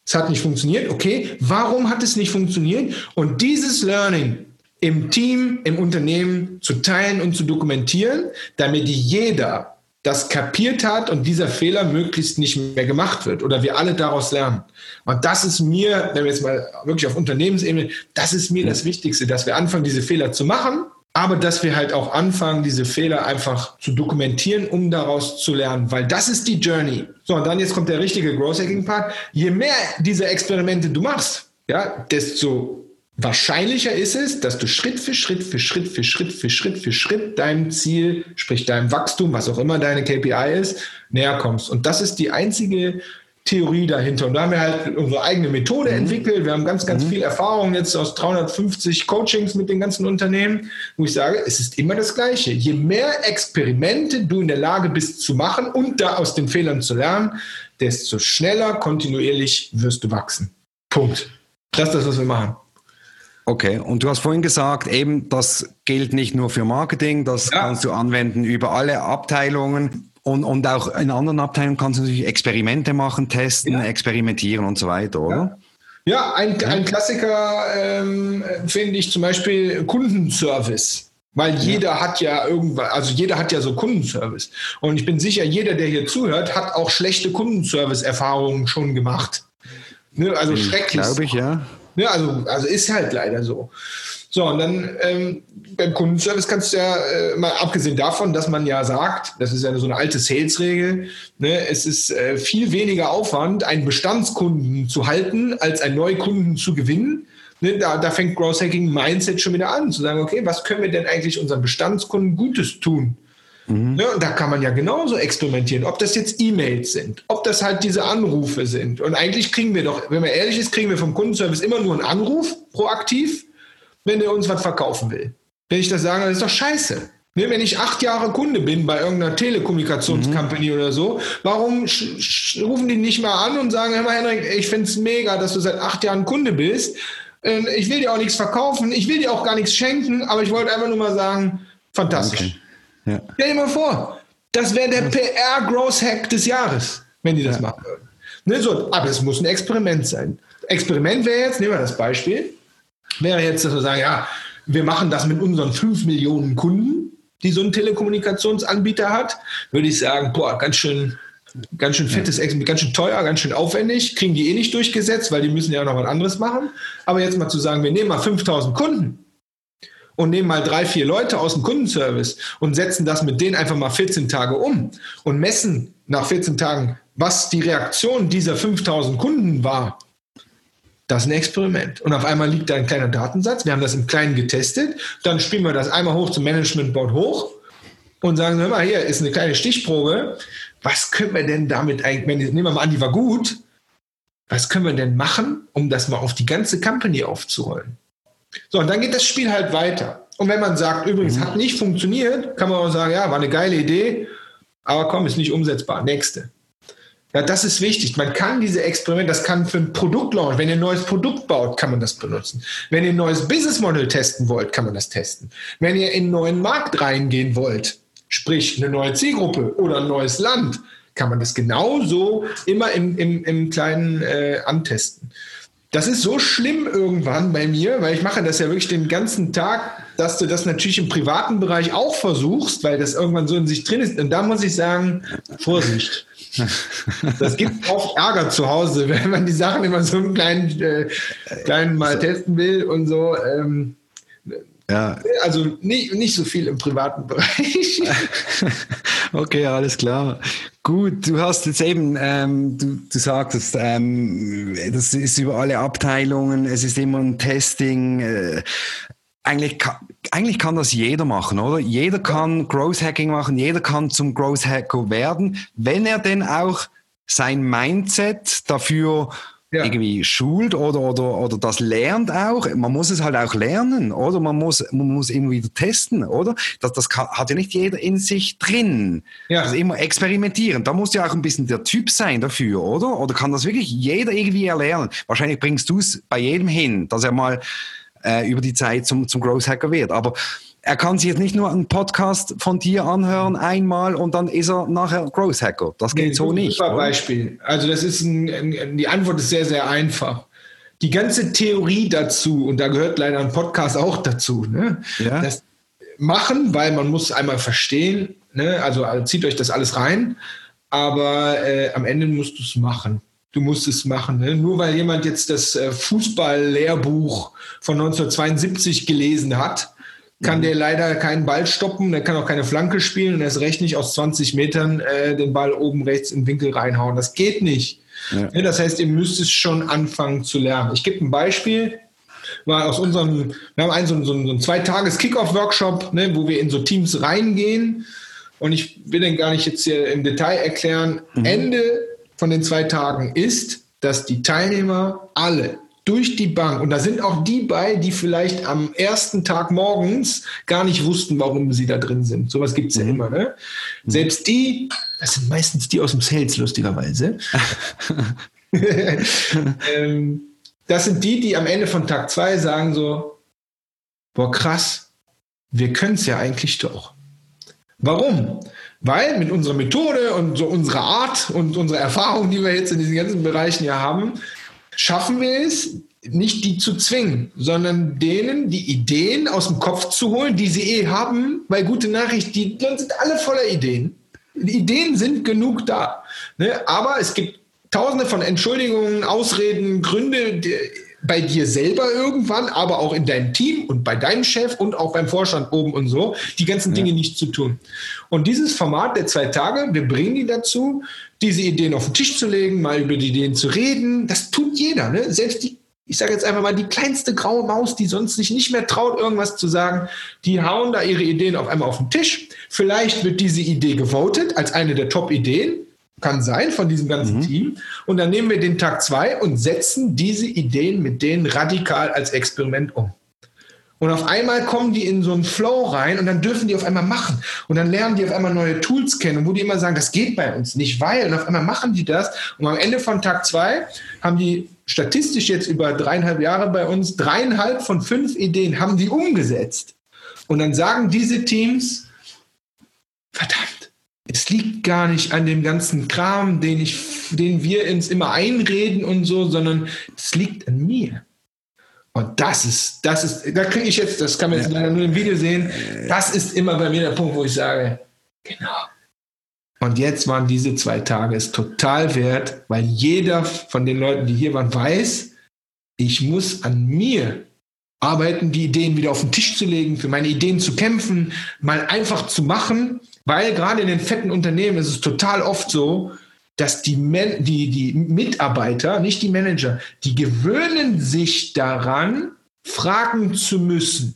es hat nicht funktioniert, okay, warum hat es nicht funktioniert? Und dieses Learning im Team, im Unternehmen zu teilen und zu dokumentieren, damit jeder das kapiert hat und dieser Fehler möglichst nicht mehr gemacht wird oder wir alle daraus lernen. Und das ist mir, wenn wir jetzt mal wirklich auf Unternehmensebene, das ist mir das Wichtigste, dass wir anfangen, diese Fehler zu machen, aber dass wir halt auch anfangen, diese Fehler einfach zu dokumentieren, um daraus zu lernen, weil das ist die Journey. So, und dann jetzt kommt der richtige Growth Hacking Part. Je mehr diese Experimente du machst, ja, desto Wahrscheinlicher ist es, dass du Schritt für Schritt für Schritt für Schritt für Schritt für Schritt deinem Ziel, sprich deinem Wachstum, was auch immer deine KPI ist, näher kommst. Und das ist die einzige Theorie dahinter. Und da haben wir halt unsere eigene Methode mhm. entwickelt. Wir haben ganz, ganz mhm. viel Erfahrung jetzt aus 350 Coachings mit den ganzen Unternehmen, wo ich sage, es ist immer das Gleiche. Je mehr Experimente du in der Lage bist zu machen und da aus den Fehlern zu lernen, desto schneller kontinuierlich wirst du wachsen. Punkt. Das ist das, was wir machen. Okay, und du hast vorhin gesagt, eben das gilt nicht nur für Marketing, das ja. kannst du anwenden über alle Abteilungen. Und, und auch in anderen Abteilungen kannst du natürlich Experimente machen, testen, ja. experimentieren und so weiter, oder? Ja, ja ein, ein Klassiker ähm, finde ich zum Beispiel Kundenservice. Weil jeder ja. hat ja irgendwann, also jeder hat ja so Kundenservice. Und ich bin sicher, jeder, der hier zuhört, hat auch schlechte Kundenservice-Erfahrungen schon gemacht. Ne, also hm, schrecklich. Glaube ich, ja. Ne, also, also ist halt leider so. So, und dann ähm, beim Kundenservice kannst du ja, äh, mal abgesehen davon, dass man ja sagt, das ist ja so eine alte Sales-Regel, ne, es ist äh, viel weniger Aufwand, einen Bestandskunden zu halten, als einen Neukunden zu gewinnen. Ne, da, da fängt Growth Hacking Mindset schon wieder an, zu sagen, okay, was können wir denn eigentlich unseren Bestandskunden Gutes tun? Mhm. Ne, und da kann man ja genauso experimentieren, ob das jetzt E-Mails sind, ob das halt diese Anrufe sind. Und eigentlich kriegen wir doch, wenn man ehrlich ist, kriegen wir vom Kundenservice immer nur einen Anruf proaktiv wenn der uns was verkaufen will. Wenn ich das sage, das ist doch scheiße. Ne, wenn ich acht Jahre Kunde bin bei irgendeiner Telekommunikationscompany mhm. oder so, warum rufen die nicht mal an und sagen, hör mal Henrik, ich finde es mega, dass du seit acht Jahren Kunde bist. Ähm, ich will dir auch nichts verkaufen, ich will dir auch gar nichts schenken, aber ich wollte einfach nur mal sagen, fantastisch. Okay. Ja. Stell dir mal vor, das wäre der PR-Growth-Hack des Jahres, wenn die das ja. machen würden. Ne, so, aber es muss ein Experiment sein. Experiment wäre jetzt, nehmen wir das Beispiel, wäre jetzt, dass wir sagen, ja, wir machen das mit unseren 5 Millionen Kunden, die so ein Telekommunikationsanbieter hat, würde ich sagen, boah, ganz schön, ganz schön fettes, ganz schön teuer, ganz schön aufwendig, kriegen die eh nicht durchgesetzt, weil die müssen ja noch was anderes machen. Aber jetzt mal zu sagen, wir nehmen mal 5000 Kunden und nehmen mal drei, vier Leute aus dem Kundenservice und setzen das mit denen einfach mal 14 Tage um und messen nach 14 Tagen, was die Reaktion dieser 5000 Kunden war das ist ein Experiment. Und auf einmal liegt da ein kleiner Datensatz. Wir haben das im Kleinen getestet. Dann spielen wir das einmal hoch zum Managementboard hoch und sagen, hör mal, hier ist eine kleine Stichprobe. Was können wir denn damit eigentlich, nehmen wir mal an, die war gut. Was können wir denn machen, um das mal auf die ganze Company aufzurollen? So, und dann geht das Spiel halt weiter. Und wenn man sagt, übrigens, hat nicht funktioniert, kann man auch sagen, ja, war eine geile Idee, aber komm, ist nicht umsetzbar. Nächste. Ja, das ist wichtig. Man kann diese Experimente, das kann für ein Produktlaunch, wenn ihr ein neues Produkt baut, kann man das benutzen. Wenn ihr ein neues Business Model testen wollt, kann man das testen. Wenn ihr in einen neuen Markt reingehen wollt, sprich eine neue Zielgruppe oder ein neues Land, kann man das genauso immer im, im, im Kleinen äh, antesten. Das ist so schlimm irgendwann bei mir, weil ich mache das ja wirklich den ganzen Tag, dass du das natürlich im privaten Bereich auch versuchst, weil das irgendwann so in sich drin ist. Und da muss ich sagen, Vorsicht. Das gibt oft Ärger zu Hause, wenn man die Sachen immer so einen kleinen, äh, kleinen mal testen will und so. Ähm, ja. Also nicht, nicht so viel im privaten Bereich. okay, alles klar. Gut, du hast jetzt eben, ähm, du, du sagtest, ähm, das ist über alle Abteilungen, es ist immer ein Testing. Äh, eigentlich, eigentlich kann das jeder machen, oder? Jeder kann Growth Hacking machen, jeder kann zum Growth Hacker werden, wenn er denn auch sein Mindset dafür ja. irgendwie schult oder, oder, oder das lernt auch. Man muss es halt auch lernen, oder? Man muss, man muss immer wieder testen, oder? Das, das kann, hat ja nicht jeder in sich drin. Ja. Also immer experimentieren. Da muss ja auch ein bisschen der Typ sein dafür, oder? Oder kann das wirklich jeder irgendwie erlernen? Wahrscheinlich bringst du es bei jedem hin, dass er mal äh, über die Zeit zum, zum Growth Hacker wird. Aber er kann sich jetzt nicht nur einen Podcast von dir anhören einmal und dann ist er nachher Growth Hacker. Das geht nee, so nicht. Super Beispiel. Also das ist ein, ein, die Antwort ist sehr, sehr einfach. Die ganze Theorie dazu, und da gehört leider ein Podcast auch dazu, ne? ja. das machen, weil man muss einmal verstehen, ne? also, also zieht euch das alles rein, aber äh, am Ende musst du es machen du musst es machen. Ne? Nur weil jemand jetzt das äh, Fußball-Lehrbuch von 1972 gelesen hat, kann mhm. der leider keinen Ball stoppen, der kann auch keine Flanke spielen und erst recht nicht aus 20 Metern äh, den Ball oben rechts in den Winkel reinhauen. Das geht nicht. Ja. Ja, das heißt, ihr müsst es schon anfangen zu lernen. Ich gebe ein Beispiel. War aus unserem, wir haben einen so, so, so einen Zwei-Tages-Kickoff-Workshop, ne, wo wir in so Teams reingehen. Und ich will den gar nicht jetzt hier im Detail erklären. Mhm. Ende von den zwei Tagen ist, dass die Teilnehmer alle durch die Bank, und da sind auch die bei, die vielleicht am ersten Tag morgens gar nicht wussten, warum sie da drin sind. Sowas gibt es ja mhm. immer. Ne? Mhm. Selbst die, das sind meistens die aus dem Sales, lustigerweise. ähm, das sind die, die am Ende von Tag zwei sagen so, boah krass, wir können es ja eigentlich doch. Warum? Weil mit unserer Methode und so unserer Art und unserer Erfahrung, die wir jetzt in diesen ganzen Bereichen ja haben, schaffen wir es, nicht die zu zwingen, sondern denen die Ideen aus dem Kopf zu holen, die sie eh haben, weil gute Nachricht, die sind alle voller Ideen. Die Ideen sind genug da. Ne? Aber es gibt tausende von Entschuldigungen, Ausreden, Gründe, die, bei dir selber irgendwann, aber auch in deinem Team und bei deinem Chef und auch beim Vorstand oben und so, die ganzen Dinge ja. nicht zu tun. Und dieses Format der zwei Tage, wir bringen die dazu, diese Ideen auf den Tisch zu legen, mal über die Ideen zu reden. Das tut jeder. Ne? Selbst die, ich sage jetzt einfach mal, die kleinste graue Maus, die sonst sich nicht mehr traut, irgendwas zu sagen, die hauen da ihre Ideen auf einmal auf den Tisch. Vielleicht wird diese Idee gewotet als eine der Top-Ideen kann sein von diesem ganzen mhm. Team. Und dann nehmen wir den Tag zwei und setzen diese Ideen mit denen radikal als Experiment um. Und auf einmal kommen die in so einen Flow rein und dann dürfen die auf einmal machen. Und dann lernen die auf einmal neue Tools kennen, wo die immer sagen, das geht bei uns nicht, weil. Und auf einmal machen die das. Und am Ende von Tag zwei haben die statistisch jetzt über dreieinhalb Jahre bei uns, dreieinhalb von fünf Ideen haben die umgesetzt. Und dann sagen diese Teams, verdammt, es liegt gar nicht an dem ganzen Kram, den ich, den wir uns immer einreden und so, sondern es liegt an mir. Und das ist, das ist, da kriege ich jetzt, das kann man jetzt leider nur im Video sehen, das ist immer bei mir der Punkt, wo ich sage, genau. Und jetzt waren diese zwei Tage es total wert, weil jeder von den Leuten, die hier waren, weiß, ich muss an mir arbeiten, die Ideen wieder auf den Tisch zu legen, für meine Ideen zu kämpfen, mal einfach zu machen weil gerade in den fetten Unternehmen ist es total oft so, dass die, Men die, die Mitarbeiter, nicht die Manager, die gewöhnen sich daran, fragen zu müssen.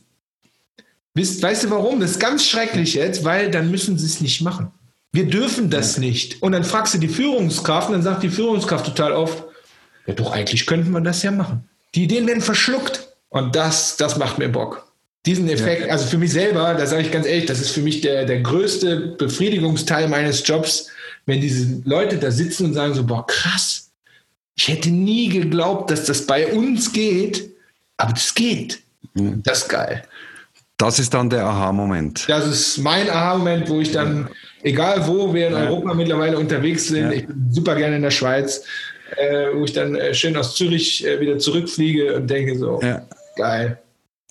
Weißt, weißt du warum? Das ist ganz schrecklich jetzt, weil dann müssen sie es nicht machen. Wir dürfen das ja. nicht. Und dann fragst du die Führungskraft und dann sagt die Führungskraft total oft, ja doch, eigentlich könnten wir das ja machen. Die Ideen werden verschluckt. Und das, das macht mir Bock diesen Effekt, ja. also für mich selber, da sage ich ganz ehrlich, das ist für mich der, der größte Befriedigungsteil meines Jobs, wenn diese Leute da sitzen und sagen so, boah, krass, ich hätte nie geglaubt, dass das bei uns geht, aber das geht. Mhm. Das ist geil. Das ist dann der Aha-Moment. Das ist mein Aha-Moment, wo ich dann, egal wo wir in ja. Europa mittlerweile unterwegs sind, ja. ich bin super gerne in der Schweiz, äh, wo ich dann äh, schön aus Zürich äh, wieder zurückfliege und denke so, geil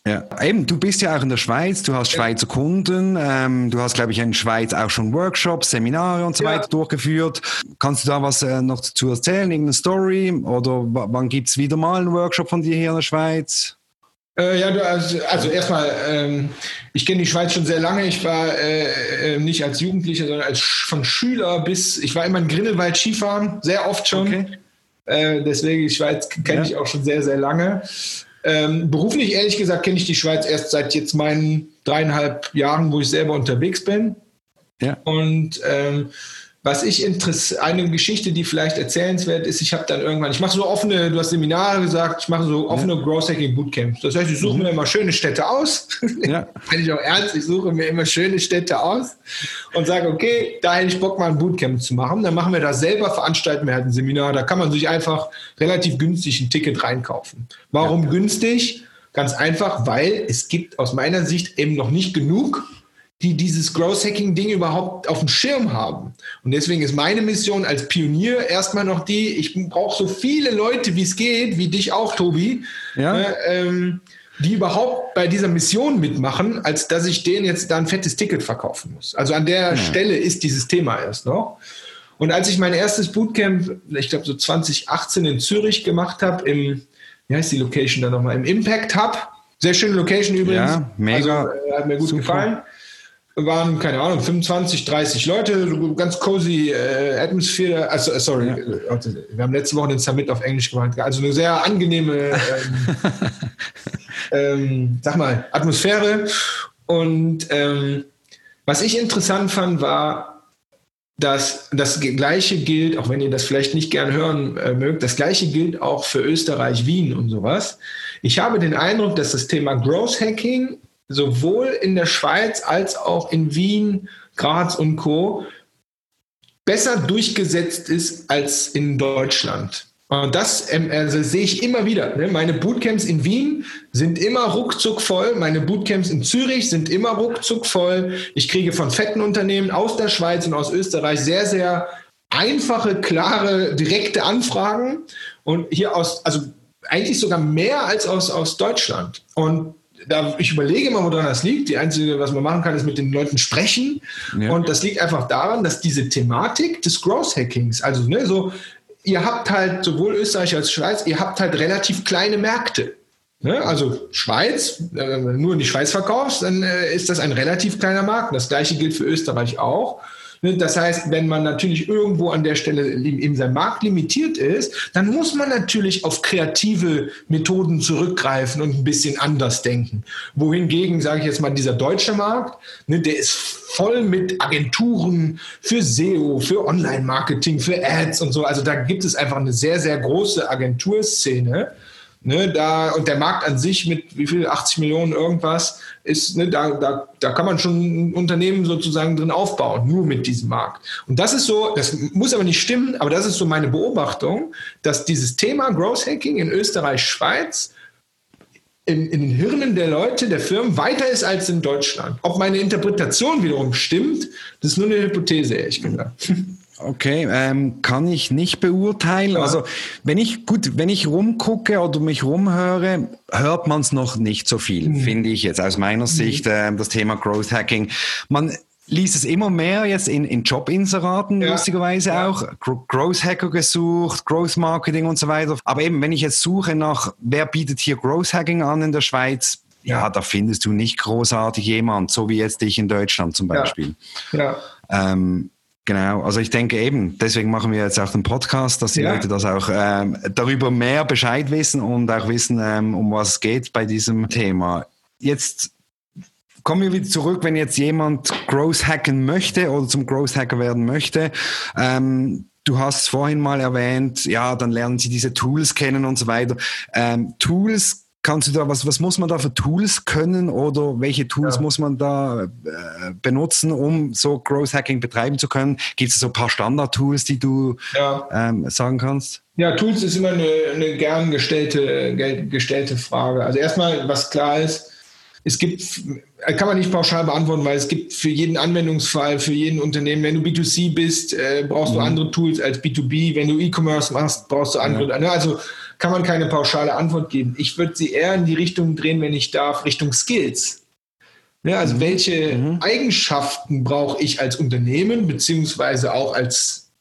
ja, eben, du bist ja auch in der Schweiz, du hast Schweizer Kunden, ähm, du hast, glaube ich, in der Schweiz auch schon Workshops, Seminare und so ja. weiter durchgeführt. Kannst du da was äh, noch dazu erzählen, irgendeine Story? Oder wann gibt es wieder mal einen Workshop von dir hier in der Schweiz? Äh, ja, du, also, also erstmal, ähm, ich kenne die Schweiz schon sehr lange. Ich war äh, äh, nicht als Jugendlicher, sondern als von Schüler bis, ich war immer in Grindelwald Skifahren, sehr oft schon. Okay. Äh, deswegen die Schweiz kenne ja. ich auch schon sehr, sehr lange. Ähm, beruflich, ehrlich gesagt, kenne ich die Schweiz erst seit jetzt meinen dreieinhalb Jahren, wo ich selber unterwegs bin. Ja. Und ähm, was ich interessiere, eine Geschichte, die vielleicht erzählenswert ist, ich habe dann irgendwann, ich mache so offene, du hast Seminare gesagt, ich mache so offene ja. Growth Hacking Bootcamps. Das heißt, ich suche mhm. mir immer schöne Städte aus. Ja. Meine ich auch ernst, ich suche mir immer schöne Städte aus und sage, okay, da hätte ich Bock, mal ein Bootcamp zu machen. Dann machen wir das selber, veranstalten wir halt ein Seminar. Da kann man sich einfach relativ günstig ein Ticket reinkaufen. Warum ja. günstig? Ganz einfach, weil es gibt aus meiner Sicht eben noch nicht genug die dieses Growth Hacking Ding überhaupt auf dem Schirm haben. Und deswegen ist meine Mission als Pionier erstmal noch die, ich brauche so viele Leute, wie es geht, wie dich auch, Tobi, ja. äh, ähm, die überhaupt bei dieser Mission mitmachen, als dass ich denen jetzt da ein fettes Ticket verkaufen muss. Also an der ja. Stelle ist dieses Thema erst noch. Und als ich mein erstes Bootcamp, ich glaube so 2018 in Zürich gemacht habe, im, wie heißt die Location da nochmal, im Impact Hub, sehr schöne Location übrigens. Ja, mega. Also, äh, hat mir gut Super. gefallen waren, keine Ahnung, 25, 30 Leute, ganz cozy äh, Atmosphäre. Also, äh, sorry, ja. Äh, wir haben letzte Woche den Summit auf Englisch gemacht. Also eine sehr angenehme, ähm, ähm, sag mal, Atmosphäre. Und ähm, was ich interessant fand, war, dass das Gleiche gilt, auch wenn ihr das vielleicht nicht gern hören äh, mögt, das Gleiche gilt auch für Österreich, Wien und sowas. Ich habe den Eindruck, dass das Thema Growth Hacking sowohl in der Schweiz als auch in Wien, Graz und Co. besser durchgesetzt ist als in Deutschland. Und das ähm, also sehe ich immer wieder. Ne? Meine Bootcamps in Wien sind immer ruckzuck voll. Meine Bootcamps in Zürich sind immer ruckzuck voll. Ich kriege von fetten Unternehmen aus der Schweiz und aus Österreich sehr, sehr einfache, klare, direkte Anfragen. Und hier aus, also eigentlich sogar mehr als aus, aus Deutschland. Und da, ich überlege immer, woran das liegt. Die einzige, was man machen kann, ist mit den Leuten sprechen. Ja. Und das liegt einfach daran, dass diese Thematik des Growth Hackings, also ne, so ihr habt halt sowohl Österreich als Schweiz, ihr habt halt relativ kleine Märkte. Ne? Also Schweiz, äh, wenn du nur in die Schweiz verkaufst, dann äh, ist das ein relativ kleiner Markt. Das gleiche gilt für Österreich auch. Ne, das heißt, wenn man natürlich irgendwo an der Stelle in seinem Markt limitiert ist, dann muss man natürlich auf kreative Methoden zurückgreifen und ein bisschen anders denken. Wohingegen, sage ich jetzt mal, dieser deutsche Markt, ne, der ist voll mit Agenturen für SEO, für Online-Marketing, für Ads und so. Also da gibt es einfach eine sehr, sehr große Agenturszene. Ne, da, und der Markt an sich mit wie viel, 80 Millionen irgendwas, ist, ne, da, da, da kann man schon ein Unternehmen sozusagen drin aufbauen, nur mit diesem Markt. Und das ist so, das muss aber nicht stimmen, aber das ist so meine Beobachtung, dass dieses Thema Growth Hacking in Österreich, Schweiz in, in den Hirnen der Leute, der Firmen weiter ist als in Deutschland. Ob meine Interpretation wiederum stimmt, das ist nur eine Hypothese, ehrlich gesagt. Okay, ähm, kann ich nicht beurteilen. Ja. Also wenn ich gut, wenn ich rumgucke oder mich rumhöre, hört man es noch nicht so viel, mhm. finde ich jetzt aus meiner mhm. Sicht äh, das Thema Growth Hacking. Man liest es immer mehr jetzt in, in Jobinseraten, ja. lustigerweise ja. auch. Growth Hacker gesucht, Growth Marketing und so weiter. Aber eben, wenn ich jetzt suche nach, wer bietet hier Growth Hacking an in der Schweiz, ja, ja da findest du nicht großartig jemand, so wie jetzt dich in Deutschland zum Beispiel. Ja. Ähm, Genau, also ich denke eben, deswegen machen wir jetzt auch den Podcast, dass die ja. Leute das auch ähm, darüber mehr Bescheid wissen und auch wissen, ähm, um was es geht bei diesem Thema. Jetzt kommen wir wieder zurück, wenn jetzt jemand Growth hacken möchte oder zum Growth Hacker werden möchte. Ähm, du hast vorhin mal erwähnt, ja, dann lernen sie diese Tools kennen und so weiter. Ähm, Tools Kannst du da, was, was muss man da für Tools können oder welche Tools ja. muss man da äh, benutzen, um so Growth Hacking betreiben zu können? Gibt es so ein paar Standard-Tools, die du ja. ähm, sagen kannst? Ja, Tools ist immer eine, eine gern gestellte, gestellte Frage. Also erstmal, was klar ist, es gibt, kann man nicht pauschal beantworten, weil es gibt für jeden Anwendungsfall, für jeden Unternehmen, wenn du B2C bist, äh, brauchst mhm. du andere Tools als B2B. Wenn du E-Commerce machst, brauchst du andere. Ja. Also kann man keine pauschale Antwort geben. Ich würde sie eher in die Richtung drehen, wenn ich darf, Richtung Skills. Ja, also mhm. welche mhm. Eigenschaften brauche ich als Unternehmen, beziehungsweise auch als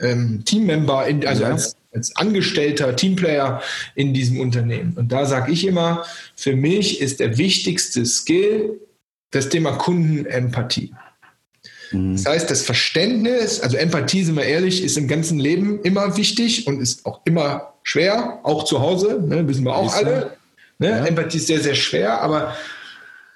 ähm, Teammember, in, also ja. als, als Angestellter, Teamplayer in diesem Unternehmen. Und da sage ich immer, für mich ist der wichtigste Skill das Thema Kundenempathie. Mhm. Das heißt, das Verständnis, also Empathie, sind wir ehrlich, ist im ganzen Leben immer wichtig und ist auch immer schwer, auch zu Hause, ne, wissen wir auch alle. Ne? Ja. Empathie ist sehr, sehr schwer, aber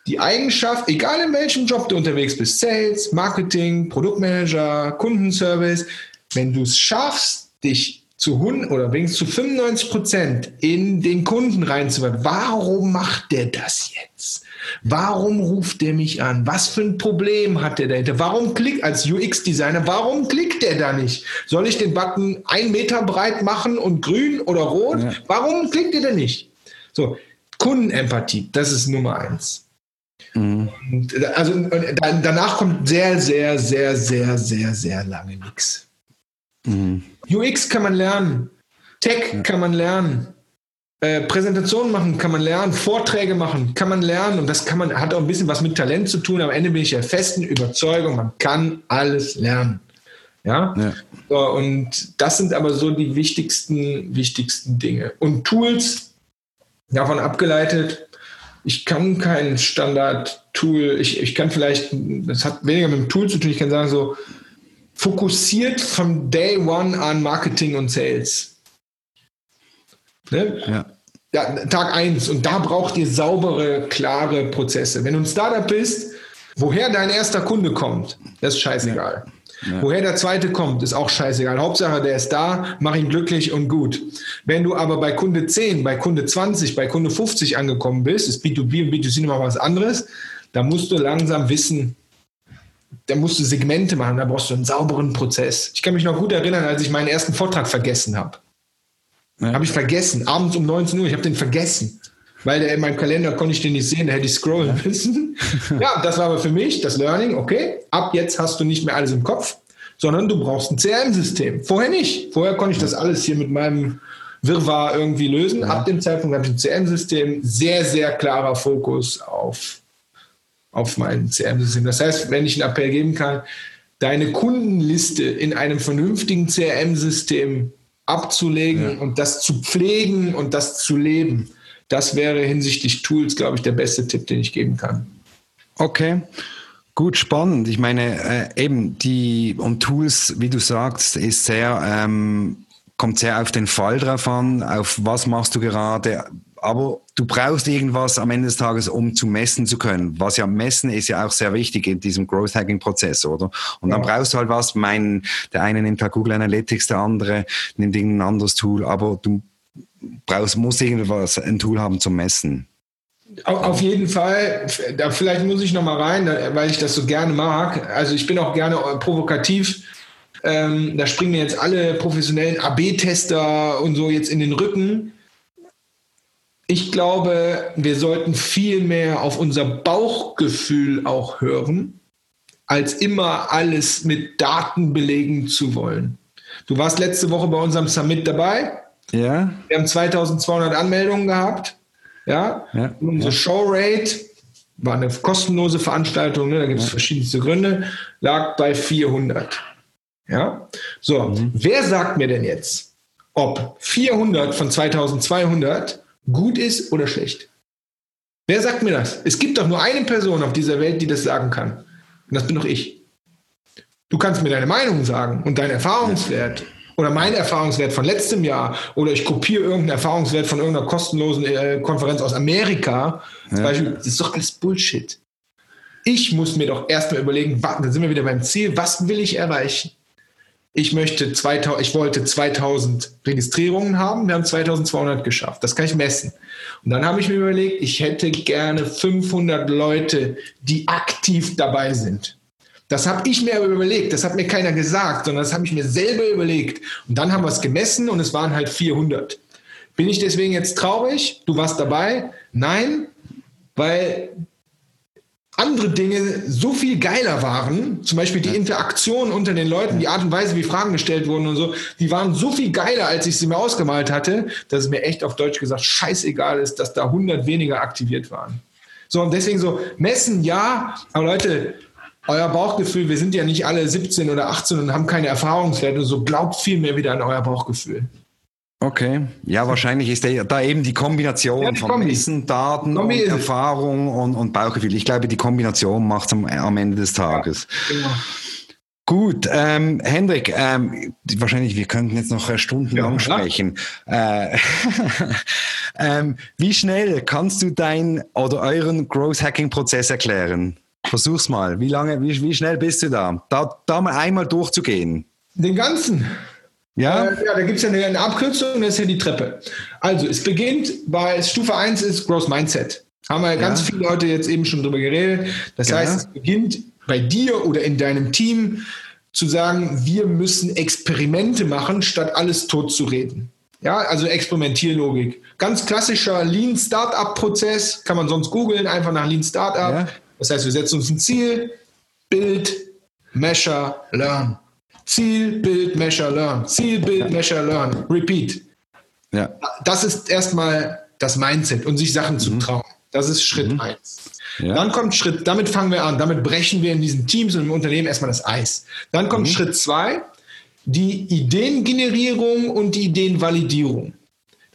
die Eigenschaft, egal in welchem Job du unterwegs bist, Sales, Marketing, Produktmanager, Kundenservice, wenn du es schaffst, dich zu 100 oder wenigstens zu 95 Prozent in den Kunden reinzuwerfen, warum macht der das jetzt? Warum ruft der mich an? Was für ein Problem hat der dahinter? Warum klickt als UX-Designer, warum klickt der da nicht? Soll ich den Button ein Meter breit machen und grün oder rot? Ja. Warum klickt der denn nicht? So, Kundenempathie, das ist Nummer eins. Mhm. Und, also danach kommt sehr, sehr, sehr, sehr, sehr, sehr lange nichts. Mhm. UX kann man lernen. Tech ja. kann man lernen. Äh, Präsentationen machen kann man lernen, Vorträge machen kann man lernen und das kann man, hat auch ein bisschen was mit Talent zu tun. Am Ende bin ich der festen Überzeugung, man kann alles lernen. Ja. ja. So, und das sind aber so die wichtigsten, wichtigsten Dinge. Und Tools, davon abgeleitet, ich kann kein Standard-Tool, ich, ich kann vielleicht, das hat weniger mit dem Tool zu tun, ich kann sagen, so fokussiert von Day One an Marketing und Sales. Ne? Ja. ja. Tag eins Und da braucht ihr saubere, klare Prozesse. Wenn du ein Startup bist, woher dein erster Kunde kommt, das ist scheißegal. Ja. Woher der zweite kommt, ist auch scheißegal. Hauptsache, der ist da, mach ihn glücklich und gut. Wenn du aber bei Kunde 10, bei Kunde 20, bei Kunde 50 angekommen bist, ist B2B und B2C nochmal was anderes, da musst du langsam wissen, da musst du Segmente machen, da brauchst du einen sauberen Prozess. Ich kann mich noch gut erinnern, als ich meinen ersten Vortrag vergessen habe. Ja. Habe ich vergessen, abends um 19 Uhr, ich habe den vergessen. Weil der in meinem Kalender konnte ich den nicht sehen, da hätte ich scrollen müssen. ja, das war aber für mich das Learning, okay, ab jetzt hast du nicht mehr alles im Kopf, sondern du brauchst ein CRM-System. Vorher nicht. Vorher konnte ich das alles hier mit meinem Wirrwarr irgendwie lösen. Ja. Ab dem Zeitpunkt habe ich ein CRM-System, sehr, sehr klarer Fokus auf auf mein CRM-System. Das heißt, wenn ich einen Appell geben kann, deine Kundenliste in einem vernünftigen CRM-System abzulegen ja. und das zu pflegen und das zu leben, das wäre hinsichtlich Tools, glaube ich, der beste Tipp, den ich geben kann. Okay. Gut, spannend. Ich meine, äh, eben die und Tools, wie du sagst, ist sehr, ähm, kommt sehr auf den Fall drauf an, auf was machst du gerade, aber du brauchst irgendwas am Ende des Tages, um zu messen zu können. Was ja messen ist ja auch sehr wichtig in diesem Growth Hacking Prozess, oder? Und ja. dann brauchst du halt was. Mein, der eine nimmt halt Google Analytics, der andere nimmt irgendein anderes Tool, aber du brauchst, musst irgendwas, ein Tool haben zum Messen. Auf jeden Fall. Da vielleicht muss ich noch mal rein, weil ich das so gerne mag. Also ich bin auch gerne provokativ. Ähm, da springen mir jetzt alle professionellen AB-Tester und so jetzt in den Rücken ich glaube, wir sollten viel mehr auf unser Bauchgefühl auch hören, als immer alles mit Daten belegen zu wollen. Du warst letzte Woche bei unserem Summit dabei. Ja. Wir haben 2200 Anmeldungen gehabt. Ja. ja. Unsere ja. Showrate war eine kostenlose Veranstaltung, ne? da gibt es ja. verschiedenste Gründe, lag bei 400. Ja. So, mhm. wer sagt mir denn jetzt, ob 400 von 2200 gut ist oder schlecht? Wer sagt mir das? Es gibt doch nur eine Person auf dieser Welt, die das sagen kann. Und das bin doch ich. Du kannst mir deine Meinung sagen und deinen Erfahrungswert oder mein Erfahrungswert von letztem Jahr oder ich kopiere irgendeinen Erfahrungswert von irgendeiner kostenlosen äh, Konferenz aus Amerika. Zum ja. Beispiel, das ist doch alles Bullshit. Ich muss mir doch erstmal überlegen, dann sind wir wieder beim Ziel, was will ich erreichen? Ich möchte 2000, ich wollte 2000 Registrierungen haben, wir haben 2200 geschafft. Das kann ich messen. Und dann habe ich mir überlegt, ich hätte gerne 500 Leute, die aktiv dabei sind. Das habe ich mir überlegt. Das hat mir keiner gesagt, sondern das habe ich mir selber überlegt. Und dann haben wir es gemessen und es waren halt 400. Bin ich deswegen jetzt traurig? Du warst dabei? Nein, weil andere Dinge so viel geiler waren, zum Beispiel die Interaktion unter den Leuten, die Art und Weise, wie Fragen gestellt wurden und so, die waren so viel geiler, als ich sie mir ausgemalt hatte, dass es mir echt auf Deutsch gesagt scheißegal ist, dass da 100 weniger aktiviert waren. So, und deswegen so, messen ja, aber Leute, euer Bauchgefühl, wir sind ja nicht alle 17 oder 18 und haben keine Erfahrungswerte, so glaubt viel mehr wieder an euer Bauchgefühl. Okay, ja, wahrscheinlich ist der, da eben die Kombination ja, die von Kombi. Wissen, Daten, und Erfahrung und, und Bauchgefühl. Ich glaube, die Kombination macht es am, am, Ende des Tages. Ja, genau. Gut, ähm, Hendrik, ähm, wahrscheinlich, wir könnten jetzt noch stundenlang ja, sprechen. Äh, ähm, wie schnell kannst du dein oder euren Growth Hacking Prozess erklären? Versuch's mal. Wie lange, wie, wie schnell bist du da? Da, da mal einmal durchzugehen. Den ganzen. Ja? Äh, ja, da gibt es ja eine, eine, Abkürzung, das ist ja die Treppe. Also, es beginnt bei Stufe 1 ist Growth Mindset. Haben wir ja. ganz viele Leute jetzt eben schon drüber geredet. Das ja. heißt, es beginnt bei dir oder in deinem Team zu sagen, wir müssen Experimente machen, statt alles tot zu reden. Ja, also Experimentierlogik. Ganz klassischer Lean Startup Prozess, kann man sonst googeln, einfach nach Lean Startup. Ja. Das heißt, wir setzen uns ein Ziel, Build, Measure, Learn. Ziel, Bild, Measure, Learn. Ziel, Bild, Measure, Learn. Repeat. Ja. Das ist erstmal das Mindset und sich Sachen zu mhm. trauen. Das ist Schritt mhm. eins. Ja. Dann kommt Schritt, damit fangen wir an, damit brechen wir in diesen Teams und im Unternehmen erstmal das Eis. Dann kommt mhm. Schritt zwei, die Ideengenerierung und die Ideenvalidierung.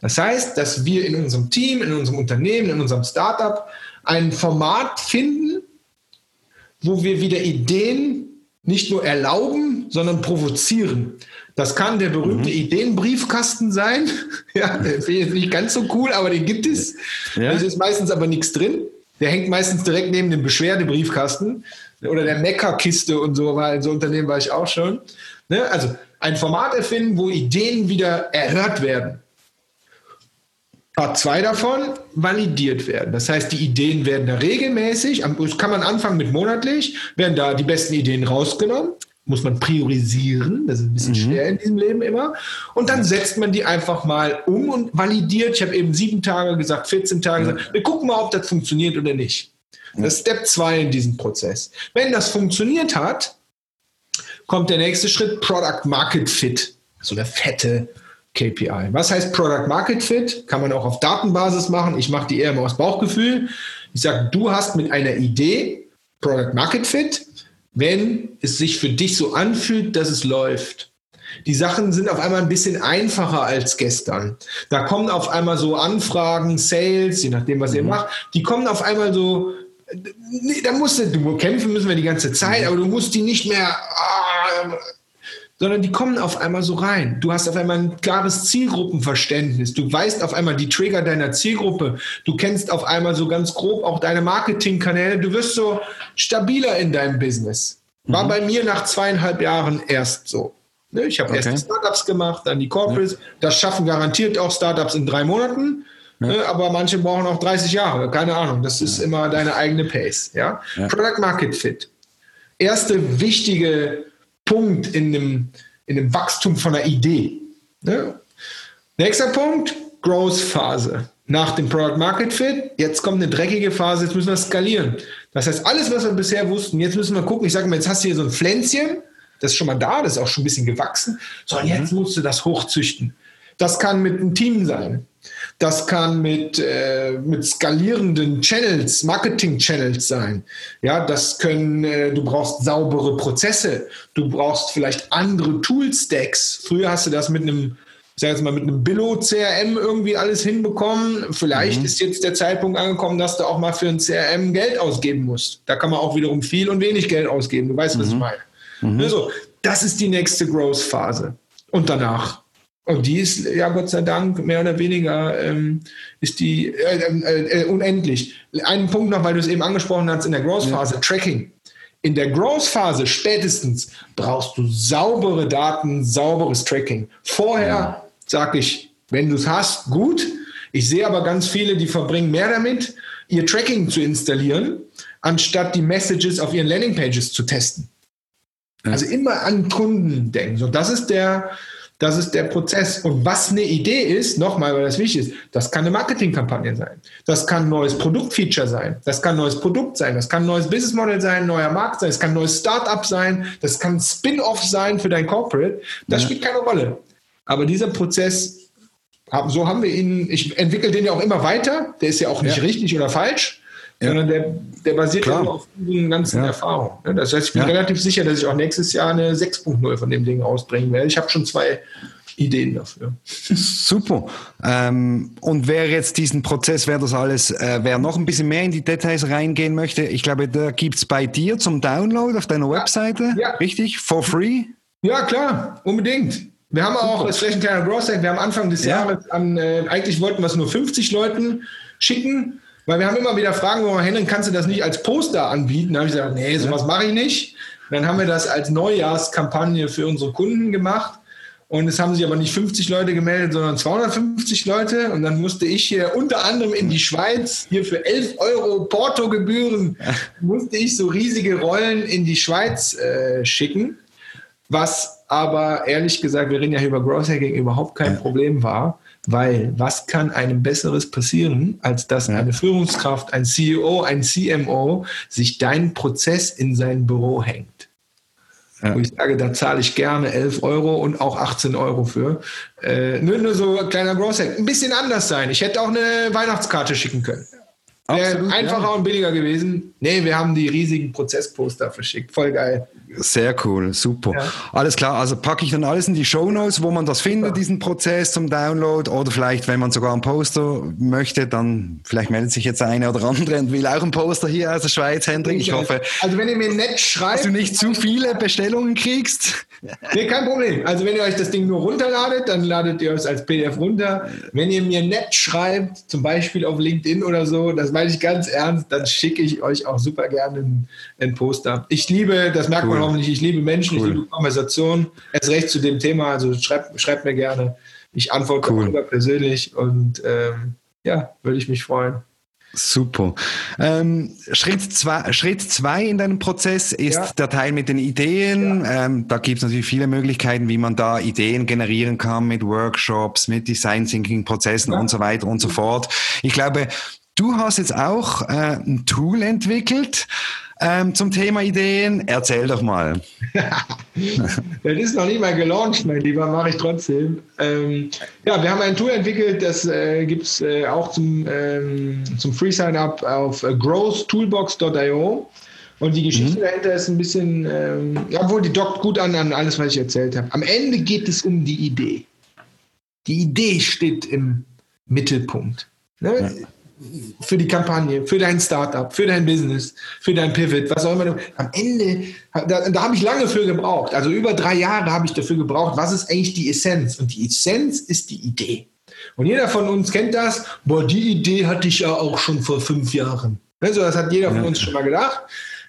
Das heißt, dass wir in unserem Team, in unserem Unternehmen, in unserem Startup ein Format finden, wo wir wieder Ideen nicht nur erlauben, sondern provozieren. Das kann der berühmte mhm. Ideenbriefkasten sein. ja, ist jetzt nicht ganz so cool, aber den gibt es. Ja. Da ist meistens aber nichts drin. Der hängt meistens direkt neben dem Beschwerdebriefkasten oder der Meckerkiste und so, weil in so Unternehmen war ich auch schon. Ne? Also ein Format erfinden, wo Ideen wieder erhört werden. Part zwei davon validiert werden. Das heißt, die Ideen werden da regelmäßig, das kann man anfangen mit monatlich, werden da die besten Ideen rausgenommen, muss man priorisieren, das ist ein bisschen mhm. schwer in diesem Leben immer. Und dann setzt man die einfach mal um und validiert. Ich habe eben sieben Tage gesagt, 14 Tage gesagt, wir gucken mal, ob das funktioniert oder nicht. Das ist Step zwei in diesem Prozess. Wenn das funktioniert hat, kommt der nächste Schritt, Product Market Fit. So eine fette KPI. Was heißt Product Market Fit? Kann man auch auf Datenbasis machen. Ich mache die eher immer aus Bauchgefühl. Ich sage, du hast mit einer Idee Product Market Fit, wenn es sich für dich so anfühlt, dass es läuft. Die Sachen sind auf einmal ein bisschen einfacher als gestern. Da kommen auf einmal so Anfragen, Sales, je nachdem, was mhm. ihr macht, die kommen auf einmal so, da musst du, du kämpfen müssen wir die ganze Zeit, mhm. aber du musst die nicht mehr, ah, sondern die kommen auf einmal so rein. Du hast auf einmal ein klares Zielgruppenverständnis. Du weißt auf einmal die Trigger deiner Zielgruppe. Du kennst auf einmal so ganz grob auch deine Marketingkanäle. Du wirst so stabiler in deinem Business. War mhm. bei mir nach zweieinhalb Jahren erst so. Ne, ich habe okay. erst die Startups gemacht, dann die Corporates. Ja. Das schaffen garantiert auch Startups in drei Monaten. Ja. Ne, aber manche brauchen auch 30 Jahre. Keine Ahnung. Das ist immer deine eigene Pace. Ja? Product Market Fit. Erste wichtige Punkt in dem, in dem Wachstum von einer Idee. Ne? Nächster Punkt, Growth-Phase. Nach dem Product Market Fit, jetzt kommt eine dreckige Phase, jetzt müssen wir skalieren. Das heißt, alles, was wir bisher wussten, jetzt müssen wir gucken, ich sage mal, jetzt hast du hier so ein Pflänzchen, das ist schon mal da, das ist auch schon ein bisschen gewachsen, so, und jetzt mhm. musst du das hochzüchten. Das kann mit einem Team sein. Das kann mit, äh, mit skalierenden Channels, Marketing-Channels sein. Ja, das können, äh, du brauchst saubere Prozesse. Du brauchst vielleicht andere Tool-Stacks. Früher hast du das mit einem, ich sag jetzt mal, mit einem Billo-CRM irgendwie alles hinbekommen. Vielleicht mhm. ist jetzt der Zeitpunkt angekommen, dass du auch mal für ein CRM Geld ausgeben musst. Da kann man auch wiederum viel und wenig Geld ausgeben. Du weißt, was ich mhm. meine. Mhm. Also, das ist die nächste Growth-Phase. Und danach und die ist ja Gott sei Dank mehr oder weniger ähm, ist die äh, äh, äh, unendlich. Einen Punkt noch, weil du es eben angesprochen hast in der Growth-Phase, ja. Tracking. In der Growth-Phase spätestens brauchst du saubere Daten, sauberes Tracking. Vorher ja. sage ich, wenn du es hast, gut. Ich sehe aber ganz viele, die verbringen mehr damit, ihr Tracking zu installieren, anstatt die Messages auf ihren Landingpages zu testen. Ja. Also immer an Kunden denken. So, das ist der, das ist der Prozess. Und was eine Idee ist, nochmal, weil das wichtig ist, das kann eine Marketingkampagne sein. Das kann ein neues Produktfeature sein. Das kann ein neues Produkt sein. Das kann ein neues Businessmodell sein, ein neuer Markt sein. Das kann ein neues Startup sein. Das kann ein Spin-off sein für dein Corporate. Das ja. spielt keine Rolle. Aber dieser Prozess, so haben wir ihn, ich entwickle den ja auch immer weiter. Der ist ja auch nicht ja. richtig oder falsch ja. sondern der, der basiert ja auf diesen ganzen ja. Erfahrungen. Das heißt, ich bin ja. relativ sicher, dass ich auch nächstes Jahr eine 6.0 von dem Ding ausbringen werde. Ich habe schon zwei Ideen dafür. Super. Ähm, und wer jetzt diesen Prozess, wer das alles, äh, wer noch ein bisschen mehr in die Details reingehen möchte, ich glaube, da gibt es bei dir zum Download auf deiner Webseite, ja. richtig? For free? Ja, klar, unbedingt. Wir haben auch das Flächenkleiner Growth Hack, wir haben Anfang des Jahres an, äh, eigentlich wollten wir es nur 50 Leuten schicken weil wir haben immer wieder Fragen, wo man Henning, kannst du das nicht als Poster anbieten? Da habe ich gesagt, nee, sowas mache ich nicht. Und dann haben wir das als Neujahrskampagne für unsere Kunden gemacht. Und es haben sich aber nicht 50 Leute gemeldet, sondern 250 Leute. Und dann musste ich hier unter anderem in die Schweiz, hier für 11 Euro Portogebühren, musste ich so riesige Rollen in die Schweiz äh, schicken. Was aber ehrlich gesagt, wir reden ja hier über Growth Hacking, überhaupt kein Problem war. Weil was kann einem Besseres passieren, als dass eine Führungskraft, ein CEO, ein CMO sich deinen Prozess in sein Büro hängt? Ja. Wo ich sage, da zahle ich gerne 11 Euro und auch 18 Euro für. Äh, nur, nur so ein kleiner Growth Hack. Ein bisschen anders sein. Ich hätte auch eine Weihnachtskarte schicken können. Wäre einfacher ja. und billiger gewesen. Nee, wir haben die riesigen Prozessposter verschickt. Voll geil. Sehr cool, super. Ja. Alles klar, also packe ich dann alles in die Show Notes, wo man das findet, diesen Prozess zum Download oder vielleicht, wenn man sogar ein Poster möchte, dann vielleicht meldet sich jetzt eine oder andere und will auch ein Poster hier aus der Schweiz, Hendrik. Ich hoffe, also wenn ihr mir nett schreibt, dass du nicht zu viele Bestellungen kriegst. Nee, kein Problem. Also wenn ihr euch das Ding nur runterladet, dann ladet ihr es als PDF runter. Wenn ihr mir nett schreibt, zum Beispiel auf LinkedIn oder so, das meine ich ganz ernst, dann schicke ich euch auch super gerne ein, ein Poster. Ich liebe, das merkt cool. man hoffentlich, ich liebe Menschen, cool. ich liebe Konversation. Erst recht zu dem Thema, also schreibt, schreibt mir gerne. Ich antworte cool. darüber persönlich und ähm, ja, würde ich mich freuen. Super. Ähm, Schritt, zwei, Schritt zwei in deinem Prozess ist ja. der Teil mit den Ideen. Ja. Ähm, da gibt es natürlich viele Möglichkeiten, wie man da Ideen generieren kann mit Workshops, mit Design Thinking Prozessen ja. und so weiter und so fort. Ich glaube, du hast jetzt auch äh, ein Tool entwickelt, ähm, zum Thema Ideen. Erzähl doch mal. das ist noch nicht mal gelauncht, mein Lieber, mache ich trotzdem. Ähm, ja, wir haben ein Tool entwickelt, das äh, gibt es äh, auch zum, ähm, zum Free Sign-up auf äh, growthtoolbox.io. Und die Geschichte mhm. dahinter ist ein bisschen, ähm, ja, obwohl die dockt gut an, an alles, was ich erzählt habe. Am Ende geht es um die Idee. Die Idee steht im Mittelpunkt. Ne? Ja für die Kampagne, für dein Startup, für dein Business, für dein Pivot, was auch immer. Am Ende, da, da habe ich lange für gebraucht. Also über drei Jahre habe ich dafür gebraucht, was ist eigentlich die Essenz? Und die Essenz ist die Idee. Und jeder von uns kennt das. Boah, die Idee hatte ich ja auch schon vor fünf Jahren. Also das hat jeder von uns schon mal gedacht.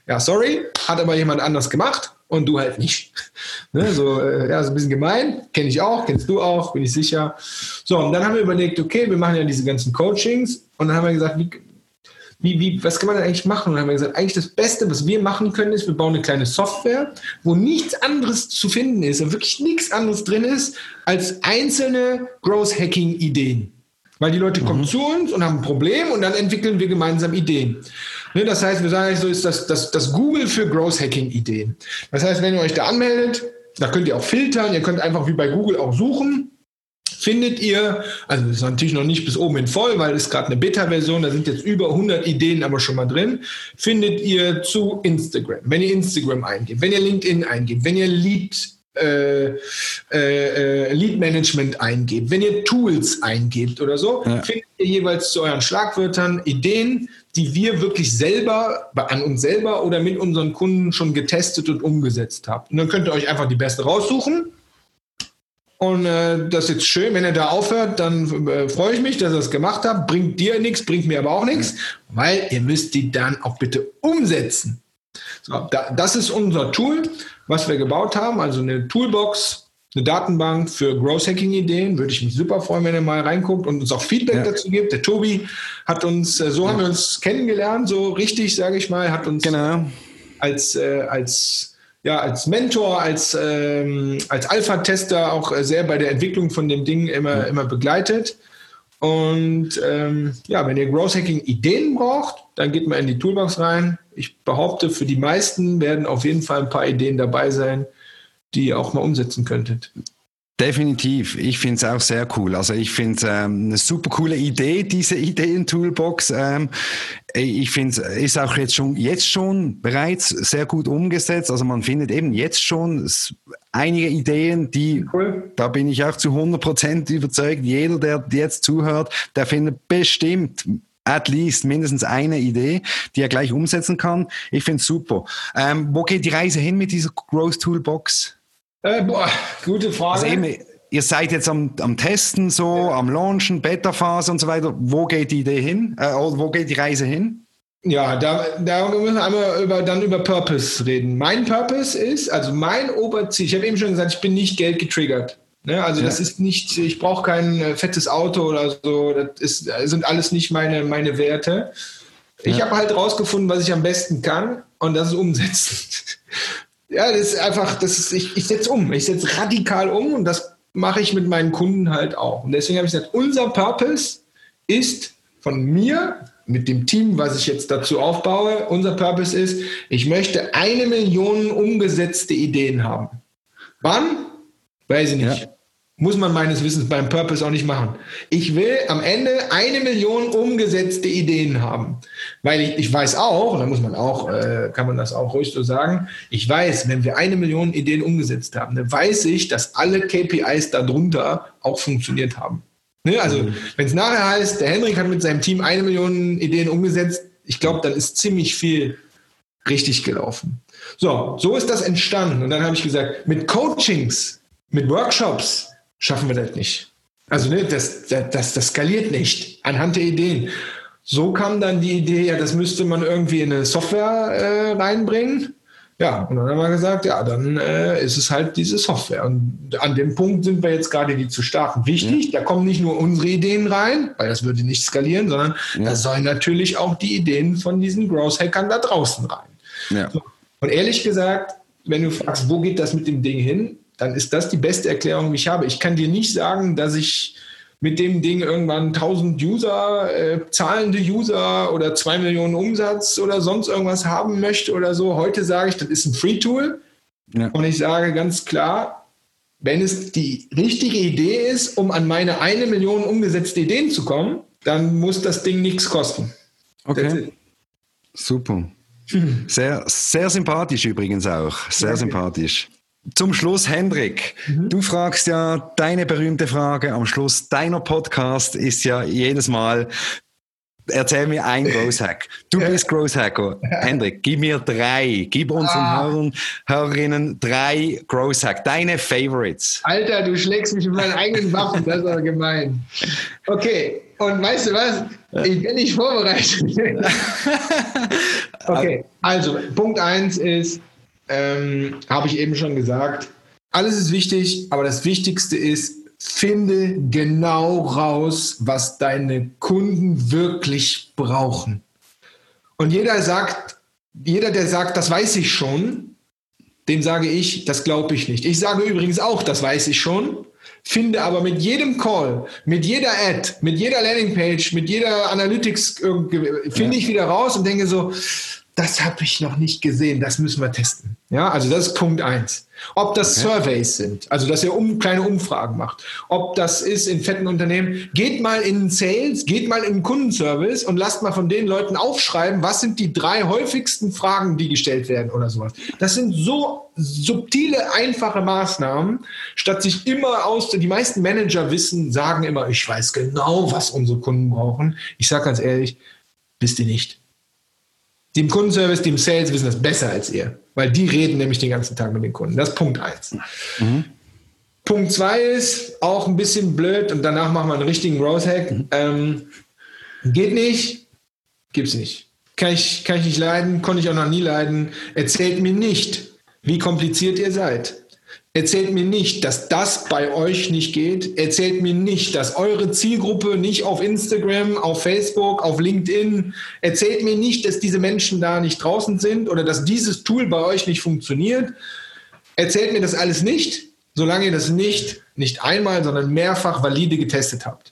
Ja, sorry, hat aber jemand anders gemacht und du halt nicht. Ne, so, äh, ja, so ein bisschen gemein, kenne ich auch, kennst du auch, bin ich sicher. So, und dann haben wir überlegt, okay, wir machen ja diese ganzen Coachings und dann haben wir gesagt, wie, wie, wie, was kann man denn eigentlich machen? Und dann haben wir gesagt, eigentlich das Beste, was wir machen können, ist, wir bauen eine kleine Software, wo nichts anderes zu finden ist und wirklich nichts anderes drin ist, als einzelne Growth-Hacking-Ideen. Weil die Leute mhm. kommen zu uns und haben ein Problem und dann entwickeln wir gemeinsam Ideen. Ne, das heißt, wir sagen so ist das, das, das Google für Growth Hacking Ideen. Das heißt, wenn ihr euch da anmeldet, da könnt ihr auch filtern, ihr könnt einfach wie bei Google auch suchen. Findet ihr, also das ist natürlich noch nicht bis oben hin voll, weil es gerade eine Beta-Version, da sind jetzt über 100 Ideen aber schon mal drin, findet ihr zu Instagram. Wenn ihr Instagram eingebt, wenn ihr LinkedIn eingebt, wenn ihr Lead äh, äh, äh, Lead Management eingebt, wenn ihr Tools eingebt oder so, ja. findet ihr jeweils zu euren Schlagwörtern Ideen, die wir wirklich selber an uns selber oder mit unseren Kunden schon getestet und umgesetzt haben. Und dann könnt ihr euch einfach die beste raussuchen. Und äh, das ist jetzt schön, wenn ihr da aufhört, dann äh, freue ich mich, dass ihr das gemacht habt. Bringt dir nichts, bringt mir aber auch nichts, weil ihr müsst die dann auch bitte umsetzen. So, da, das ist unser Tool, was wir gebaut haben, also eine Toolbox, eine Datenbank für Growth Hacking Ideen. Würde ich mich super freuen, wenn ihr mal reinguckt und uns auch Feedback ja. dazu gibt. Der Tobi hat uns, äh, so ja. haben wir uns kennengelernt, so richtig, sage ich mal, hat uns genau. als, äh, als, ja, als Mentor, als, ähm, als Alpha-Tester auch äh, sehr bei der Entwicklung von dem Ding immer, ja. immer begleitet. Und ähm, ja, wenn ihr Growth Hacking Ideen braucht, dann geht mal in die Toolbox rein. Ich behaupte, für die meisten werden auf jeden Fall ein paar Ideen dabei sein, die ihr auch mal umsetzen könntet. Definitiv. Ich finde es auch sehr cool. Also ich finde es ähm, eine super coole Idee, diese Ideen-Toolbox. Ähm, ich finde es ist auch jetzt schon, jetzt schon bereits sehr gut umgesetzt. Also man findet eben jetzt schon einige Ideen, die, cool. da bin ich auch zu 100 Prozent überzeugt, jeder, der jetzt zuhört, der findet bestimmt at least mindestens eine Idee, die er gleich umsetzen kann. Ich finde es super. Ähm, wo geht die Reise hin mit dieser Growth Toolbox? Äh, boah, gute Frage. Also eben, ihr seid jetzt am, am Testen, so, ja. am Launchen, Beta-Phase und so weiter. Wo geht die Idee hin? Äh, wo geht die Reise hin? Ja, da, da müssen wir einmal über, dann über Purpose reden. Mein Purpose ist, also mein Oberziel, ich habe eben schon gesagt, ich bin nicht Geld getriggert. Ne? Also ja. das ist nicht, ich brauche kein äh, fettes Auto oder so, das ist, sind alles nicht meine, meine Werte. Ich ja. habe halt rausgefunden, was ich am besten kann und das ist umsetzen. Ja, das ist einfach, das ist, ich, ich setze um. Ich setze radikal um und das mache ich mit meinen Kunden halt auch. Und deswegen habe ich gesagt, unser Purpose ist von mir mit dem Team, was ich jetzt dazu aufbaue, unser Purpose ist, ich möchte eine Million umgesetzte Ideen haben. Wann? Weiß ich nicht. Ja. Muss man meines Wissens beim Purpose auch nicht machen. Ich will am Ende eine Million umgesetzte Ideen haben. Weil ich, ich weiß auch, da muss man auch, äh, kann man das auch ruhig so sagen, ich weiß, wenn wir eine Million Ideen umgesetzt haben, dann weiß ich, dass alle KPIs darunter auch funktioniert haben. Ne? Also, mhm. wenn es nachher heißt, der Henrik hat mit seinem Team eine Million Ideen umgesetzt, ich glaube, dann ist ziemlich viel richtig gelaufen. So, so ist das entstanden. Und dann habe ich gesagt, mit Coachings, mit Workshops schaffen wir das nicht. Also ne, das, das, das skaliert nicht anhand der Ideen. So kam dann die Idee, ja, das müsste man irgendwie in eine Software äh, reinbringen. Ja, und dann haben wir gesagt, ja, dann äh, ist es halt diese Software. Und an dem Punkt sind wir jetzt gerade, die zu starten. Wichtig, ja. da kommen nicht nur unsere Ideen rein, weil das würde nicht skalieren, sondern ja. da sollen natürlich auch die Ideen von diesen Growth-Hackern da draußen rein. Ja. So. Und ehrlich gesagt, wenn du fragst, wo geht das mit dem Ding hin, dann ist das die beste Erklärung, die ich habe. Ich kann dir nicht sagen, dass ich mit dem Ding irgendwann 1000 User, äh, zahlende User oder 2 Millionen Umsatz oder sonst irgendwas haben möchte oder so. Heute sage ich, das ist ein Free-Tool. Ja. Und ich sage ganz klar, wenn es die richtige Idee ist, um an meine eine Million umgesetzte Ideen zu kommen, dann muss das Ding nichts kosten. Okay. Super. Sehr, sehr sympathisch übrigens auch. Sehr Danke. sympathisch. Zum Schluss, Hendrik, mhm. du fragst ja deine berühmte Frage am Schluss deiner Podcast ist ja jedes Mal, erzähl mir ein Growth Hack. Du bist Growth Hacker. Hendrik, gib mir drei. Gib unseren ah. Hörern, Hörerinnen drei Growth Hack. Deine Favorites. Alter, du schlägst mich mit meinen eigenen Waffen. Das ist aber gemein. Okay. Und weißt du was? Ich bin nicht vorbereitet. okay. Also, Punkt eins ist, ähm, habe ich eben schon gesagt, alles ist wichtig, aber das Wichtigste ist, finde genau raus, was deine Kunden wirklich brauchen. Und jeder sagt, jeder, der sagt, das weiß ich schon, dem sage ich, das glaube ich nicht. Ich sage übrigens auch, das weiß ich schon, finde aber mit jedem Call, mit jeder Ad, mit jeder Landingpage, mit jeder Analytics, finde ich wieder raus und denke so, das habe ich noch nicht gesehen, das müssen wir testen. Ja, also das ist Punkt eins. Ob das okay. Surveys sind, also dass ihr um, kleine Umfragen macht, ob das ist in fetten Unternehmen, geht mal in Sales, geht mal in Kundenservice und lasst mal von den Leuten aufschreiben, was sind die drei häufigsten Fragen, die gestellt werden oder sowas. Das sind so subtile, einfache Maßnahmen, statt sich immer aus, die meisten Manager wissen, sagen immer, ich weiß genau, was unsere Kunden brauchen. Ich sage ganz ehrlich, wisst ihr nicht. Die im Kundenservice, die im Sales wissen das besser als ihr, weil die reden nämlich den ganzen Tag mit den Kunden. Das ist Punkt eins. Mhm. Punkt zwei ist auch ein bisschen blöd und danach machen wir einen richtigen Growth Hack. Mhm. Ähm, geht nicht, gibt's nicht. Kann ich, kann ich nicht leiden, konnte ich auch noch nie leiden. Erzählt mir nicht, wie kompliziert ihr seid. Erzählt mir nicht, dass das bei euch nicht geht. Erzählt mir nicht, dass eure Zielgruppe nicht auf Instagram, auf Facebook, auf LinkedIn, erzählt mir nicht, dass diese Menschen da nicht draußen sind oder dass dieses Tool bei euch nicht funktioniert. Erzählt mir das alles nicht, solange ihr das nicht, nicht einmal, sondern mehrfach valide getestet habt.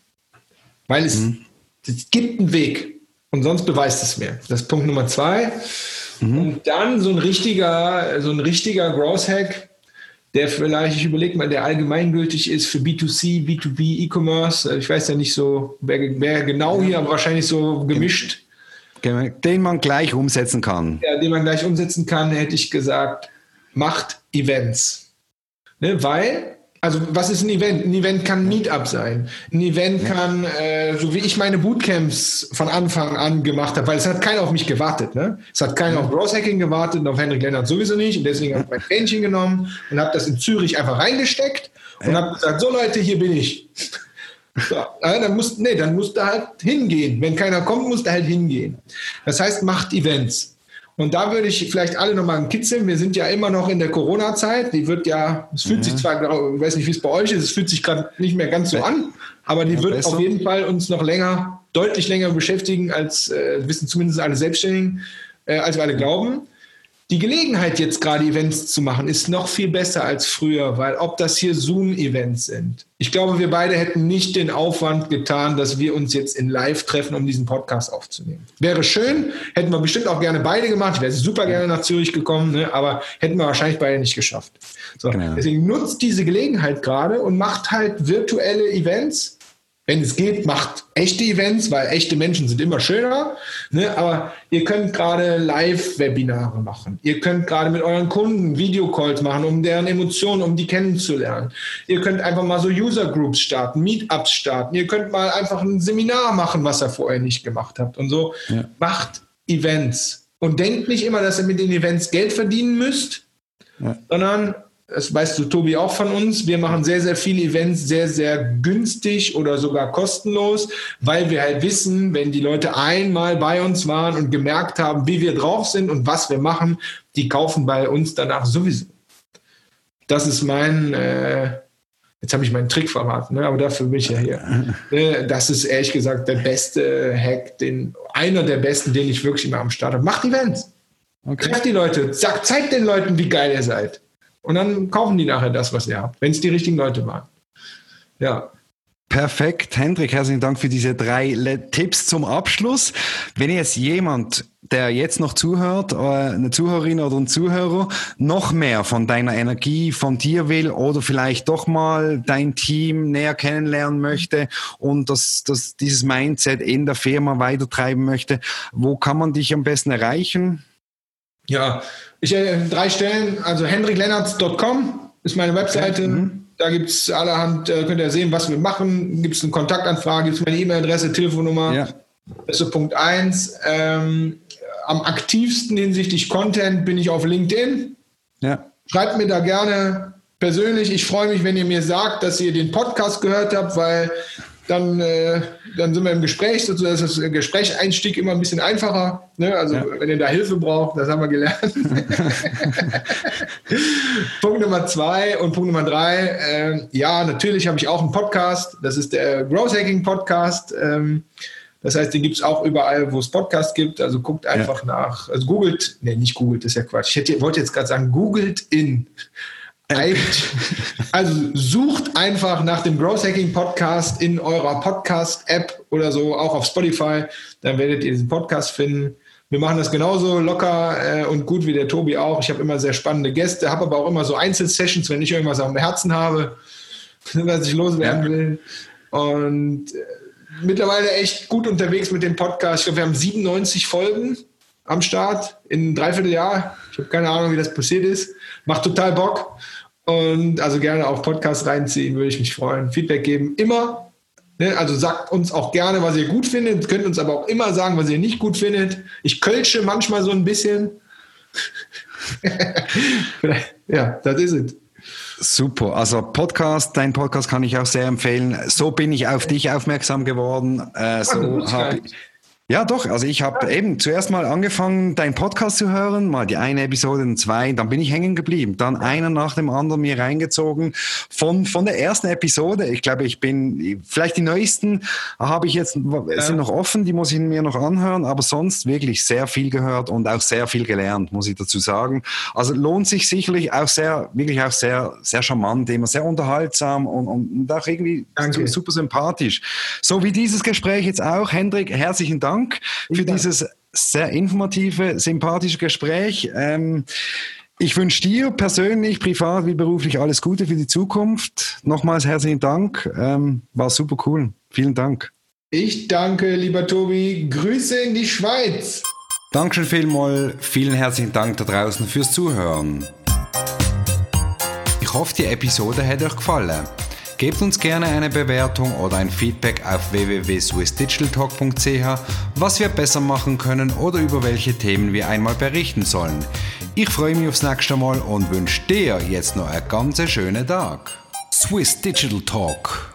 Weil es, mhm. es gibt einen Weg und sonst beweist es mir. Das ist Punkt Nummer zwei. Mhm. Und dann so ein richtiger, so ein richtiger Growth Hack der vielleicht, ich überlege mal, der allgemeingültig ist für B2C, B2B, E-Commerce. Ich weiß ja nicht so, wer, wer genau hier, aber wahrscheinlich so gemischt. Den man gleich umsetzen kann. Ja, den man gleich umsetzen kann, hätte ich gesagt, macht Events. Ne, weil also was ist ein Event? Ein Event kann ein Meetup sein. Ein Event kann, äh, so wie ich meine Bootcamps von Anfang an gemacht habe, weil es hat keiner auf mich gewartet. Ne? Es hat keiner auf Growth Hacking gewartet und auf Henrik Lennart sowieso nicht. Und deswegen habe ich mein Fähnchen genommen und habe das in Zürich einfach reingesteckt und habe gesagt, so Leute, hier bin ich. So, dann musst, nee, dann musst du halt hingehen. Wenn keiner kommt, musst du halt hingehen. Das heißt, macht Events. Und da würde ich vielleicht alle nochmal kitzeln. Wir sind ja immer noch in der Corona-Zeit. Die wird ja, es fühlt mhm. sich zwar, ich weiß nicht, wie es bei euch ist, es fühlt sich gerade nicht mehr ganz so an, aber die ja, wird besser. auf jeden Fall uns noch länger, deutlich länger beschäftigen, als äh, wissen zumindest alle Selbstständigen, äh, als wir alle glauben. Die Gelegenheit, jetzt gerade Events zu machen, ist noch viel besser als früher, weil ob das hier Zoom-Events sind. Ich glaube, wir beide hätten nicht den Aufwand getan, dass wir uns jetzt in Live treffen, um diesen Podcast aufzunehmen. Wäre schön, hätten wir bestimmt auch gerne beide gemacht. Ich wäre super gerne nach Zürich gekommen, ne? aber hätten wir wahrscheinlich beide nicht geschafft. So, genau. Deswegen nutzt diese Gelegenheit gerade und macht halt virtuelle Events wenn es geht, macht echte Events, weil echte Menschen sind immer schöner. Ne? Aber ihr könnt gerade Live-Webinare machen. Ihr könnt gerade mit euren Kunden Videocalls machen, um deren Emotionen, um die kennenzulernen. Ihr könnt einfach mal so User-Groups starten, Meetups starten. Ihr könnt mal einfach ein Seminar machen, was ihr vorher nicht gemacht habt. Und so ja. macht Events. Und denkt nicht immer, dass ihr mit den Events Geld verdienen müsst, ja. sondern das weißt du, Tobi, auch von uns. Wir machen sehr, sehr viele Events sehr, sehr günstig oder sogar kostenlos, weil wir halt wissen, wenn die Leute einmal bei uns waren und gemerkt haben, wie wir drauf sind und was wir machen, die kaufen bei uns danach sowieso. Das ist mein, äh, jetzt habe ich meinen Trick verraten, ne? aber dafür bin ich ja hier. Äh, das ist ehrlich gesagt der beste Hack, den, einer der besten, den ich wirklich immer am Start habe. Macht Events. Okay. Trefft die Leute, sagt, zeigt den Leuten, wie geil ihr seid. Und dann kaufen die nachher das, was ihr habt, wenn es die richtigen Leute waren. Ja. Perfekt, Hendrik, herzlichen Dank für diese drei Tipps zum Abschluss. Wenn jetzt jemand, der jetzt noch zuhört, äh, eine Zuhörerin oder ein Zuhörer, noch mehr von deiner Energie, von dir will oder vielleicht doch mal dein Team näher kennenlernen möchte und das, das, dieses Mindset in der Firma weitertreiben möchte, wo kann man dich am besten erreichen? Ja, ich äh, drei Stellen, also hendriklennartz.com ist meine Webseite. Mhm. Da gibt es allerhand, äh, könnt ihr sehen, was wir machen. Gibt es eine Kontaktanfrage, gibt es meine E-Mail-Adresse, Telefonnummer. Ja. Das ist Punkt eins. Ähm, am aktivsten hinsichtlich Content bin ich auf LinkedIn. Ja. Schreibt mir da gerne persönlich. Ich freue mich, wenn ihr mir sagt, dass ihr den Podcast gehört habt, weil dann, äh, dann sind wir im Gespräch, sozusagen ist das Gesprächseinstieg immer ein bisschen einfacher. Ne? Also ja. wenn ihr da Hilfe braucht, das haben wir gelernt. Punkt Nummer zwei und Punkt Nummer drei, äh, ja, natürlich habe ich auch einen Podcast, das ist der Growth Hacking Podcast. Ähm, das heißt, den gibt es auch überall, wo es Podcasts gibt. Also guckt einfach ja. nach, also googelt, ne, nicht googelt, das ist ja Quatsch. Ich hätte, wollte jetzt gerade sagen, googelt in also sucht einfach nach dem Growth Hacking Podcast in eurer Podcast-App oder so, auch auf Spotify. Dann werdet ihr diesen Podcast finden. Wir machen das genauso locker äh, und gut wie der Tobi auch. Ich habe immer sehr spannende Gäste, habe aber auch immer so Einzelsessions, wenn ich irgendwas dem Herzen habe, was ich loswerden will. Und äh, mittlerweile echt gut unterwegs mit dem Podcast. Ich glaube, wir haben 97 Folgen am Start in einem Dreivierteljahr. Ich habe keine Ahnung, wie das passiert ist. Macht total Bock. Und also gerne auf Podcast reinziehen, würde ich mich freuen. Feedback geben, immer. Ne? Also sagt uns auch gerne, was ihr gut findet. Könnt uns aber auch immer sagen, was ihr nicht gut findet. Ich kölsche manchmal so ein bisschen. ja, das ist es. Super. Also Podcast, dein Podcast kann ich auch sehr empfehlen. So bin ich auf dich aufmerksam geworden. Äh, so habe ich, ja, doch. Also ich habe eben zuerst mal angefangen, deinen Podcast zu hören, mal die eine Episode und zwei, dann bin ich hängen geblieben. Dann einer nach dem anderen mir reingezogen. Von, von der ersten Episode, ich glaube, ich bin, vielleicht die neuesten habe ich jetzt, sind noch offen, die muss ich mir noch anhören, aber sonst wirklich sehr viel gehört und auch sehr viel gelernt, muss ich dazu sagen. Also lohnt sich sicherlich auch sehr, wirklich auch sehr, sehr charmant, immer sehr unterhaltsam und, und auch irgendwie Danke. super sympathisch. So wie dieses Gespräch jetzt auch. Hendrik, herzlichen Dank. Dank für dieses sehr informative, sympathische Gespräch. Ähm, ich wünsche dir persönlich, privat wie beruflich alles Gute für die Zukunft. Nochmals herzlichen Dank. Ähm, war super cool. Vielen Dank. Ich danke, lieber Tobi. Grüße in die Schweiz. Dankeschön vielmals. Vielen herzlichen Dank da draußen fürs Zuhören. Ich hoffe, die Episode hat euch gefallen. Gebt uns gerne eine Bewertung oder ein Feedback auf www.swissdigitaltalk.ch, was wir besser machen können oder über welche Themen wir einmal berichten sollen. Ich freue mich aufs nächste Mal und wünsche dir jetzt noch einen ganz schönen Tag. Swiss Digital Talk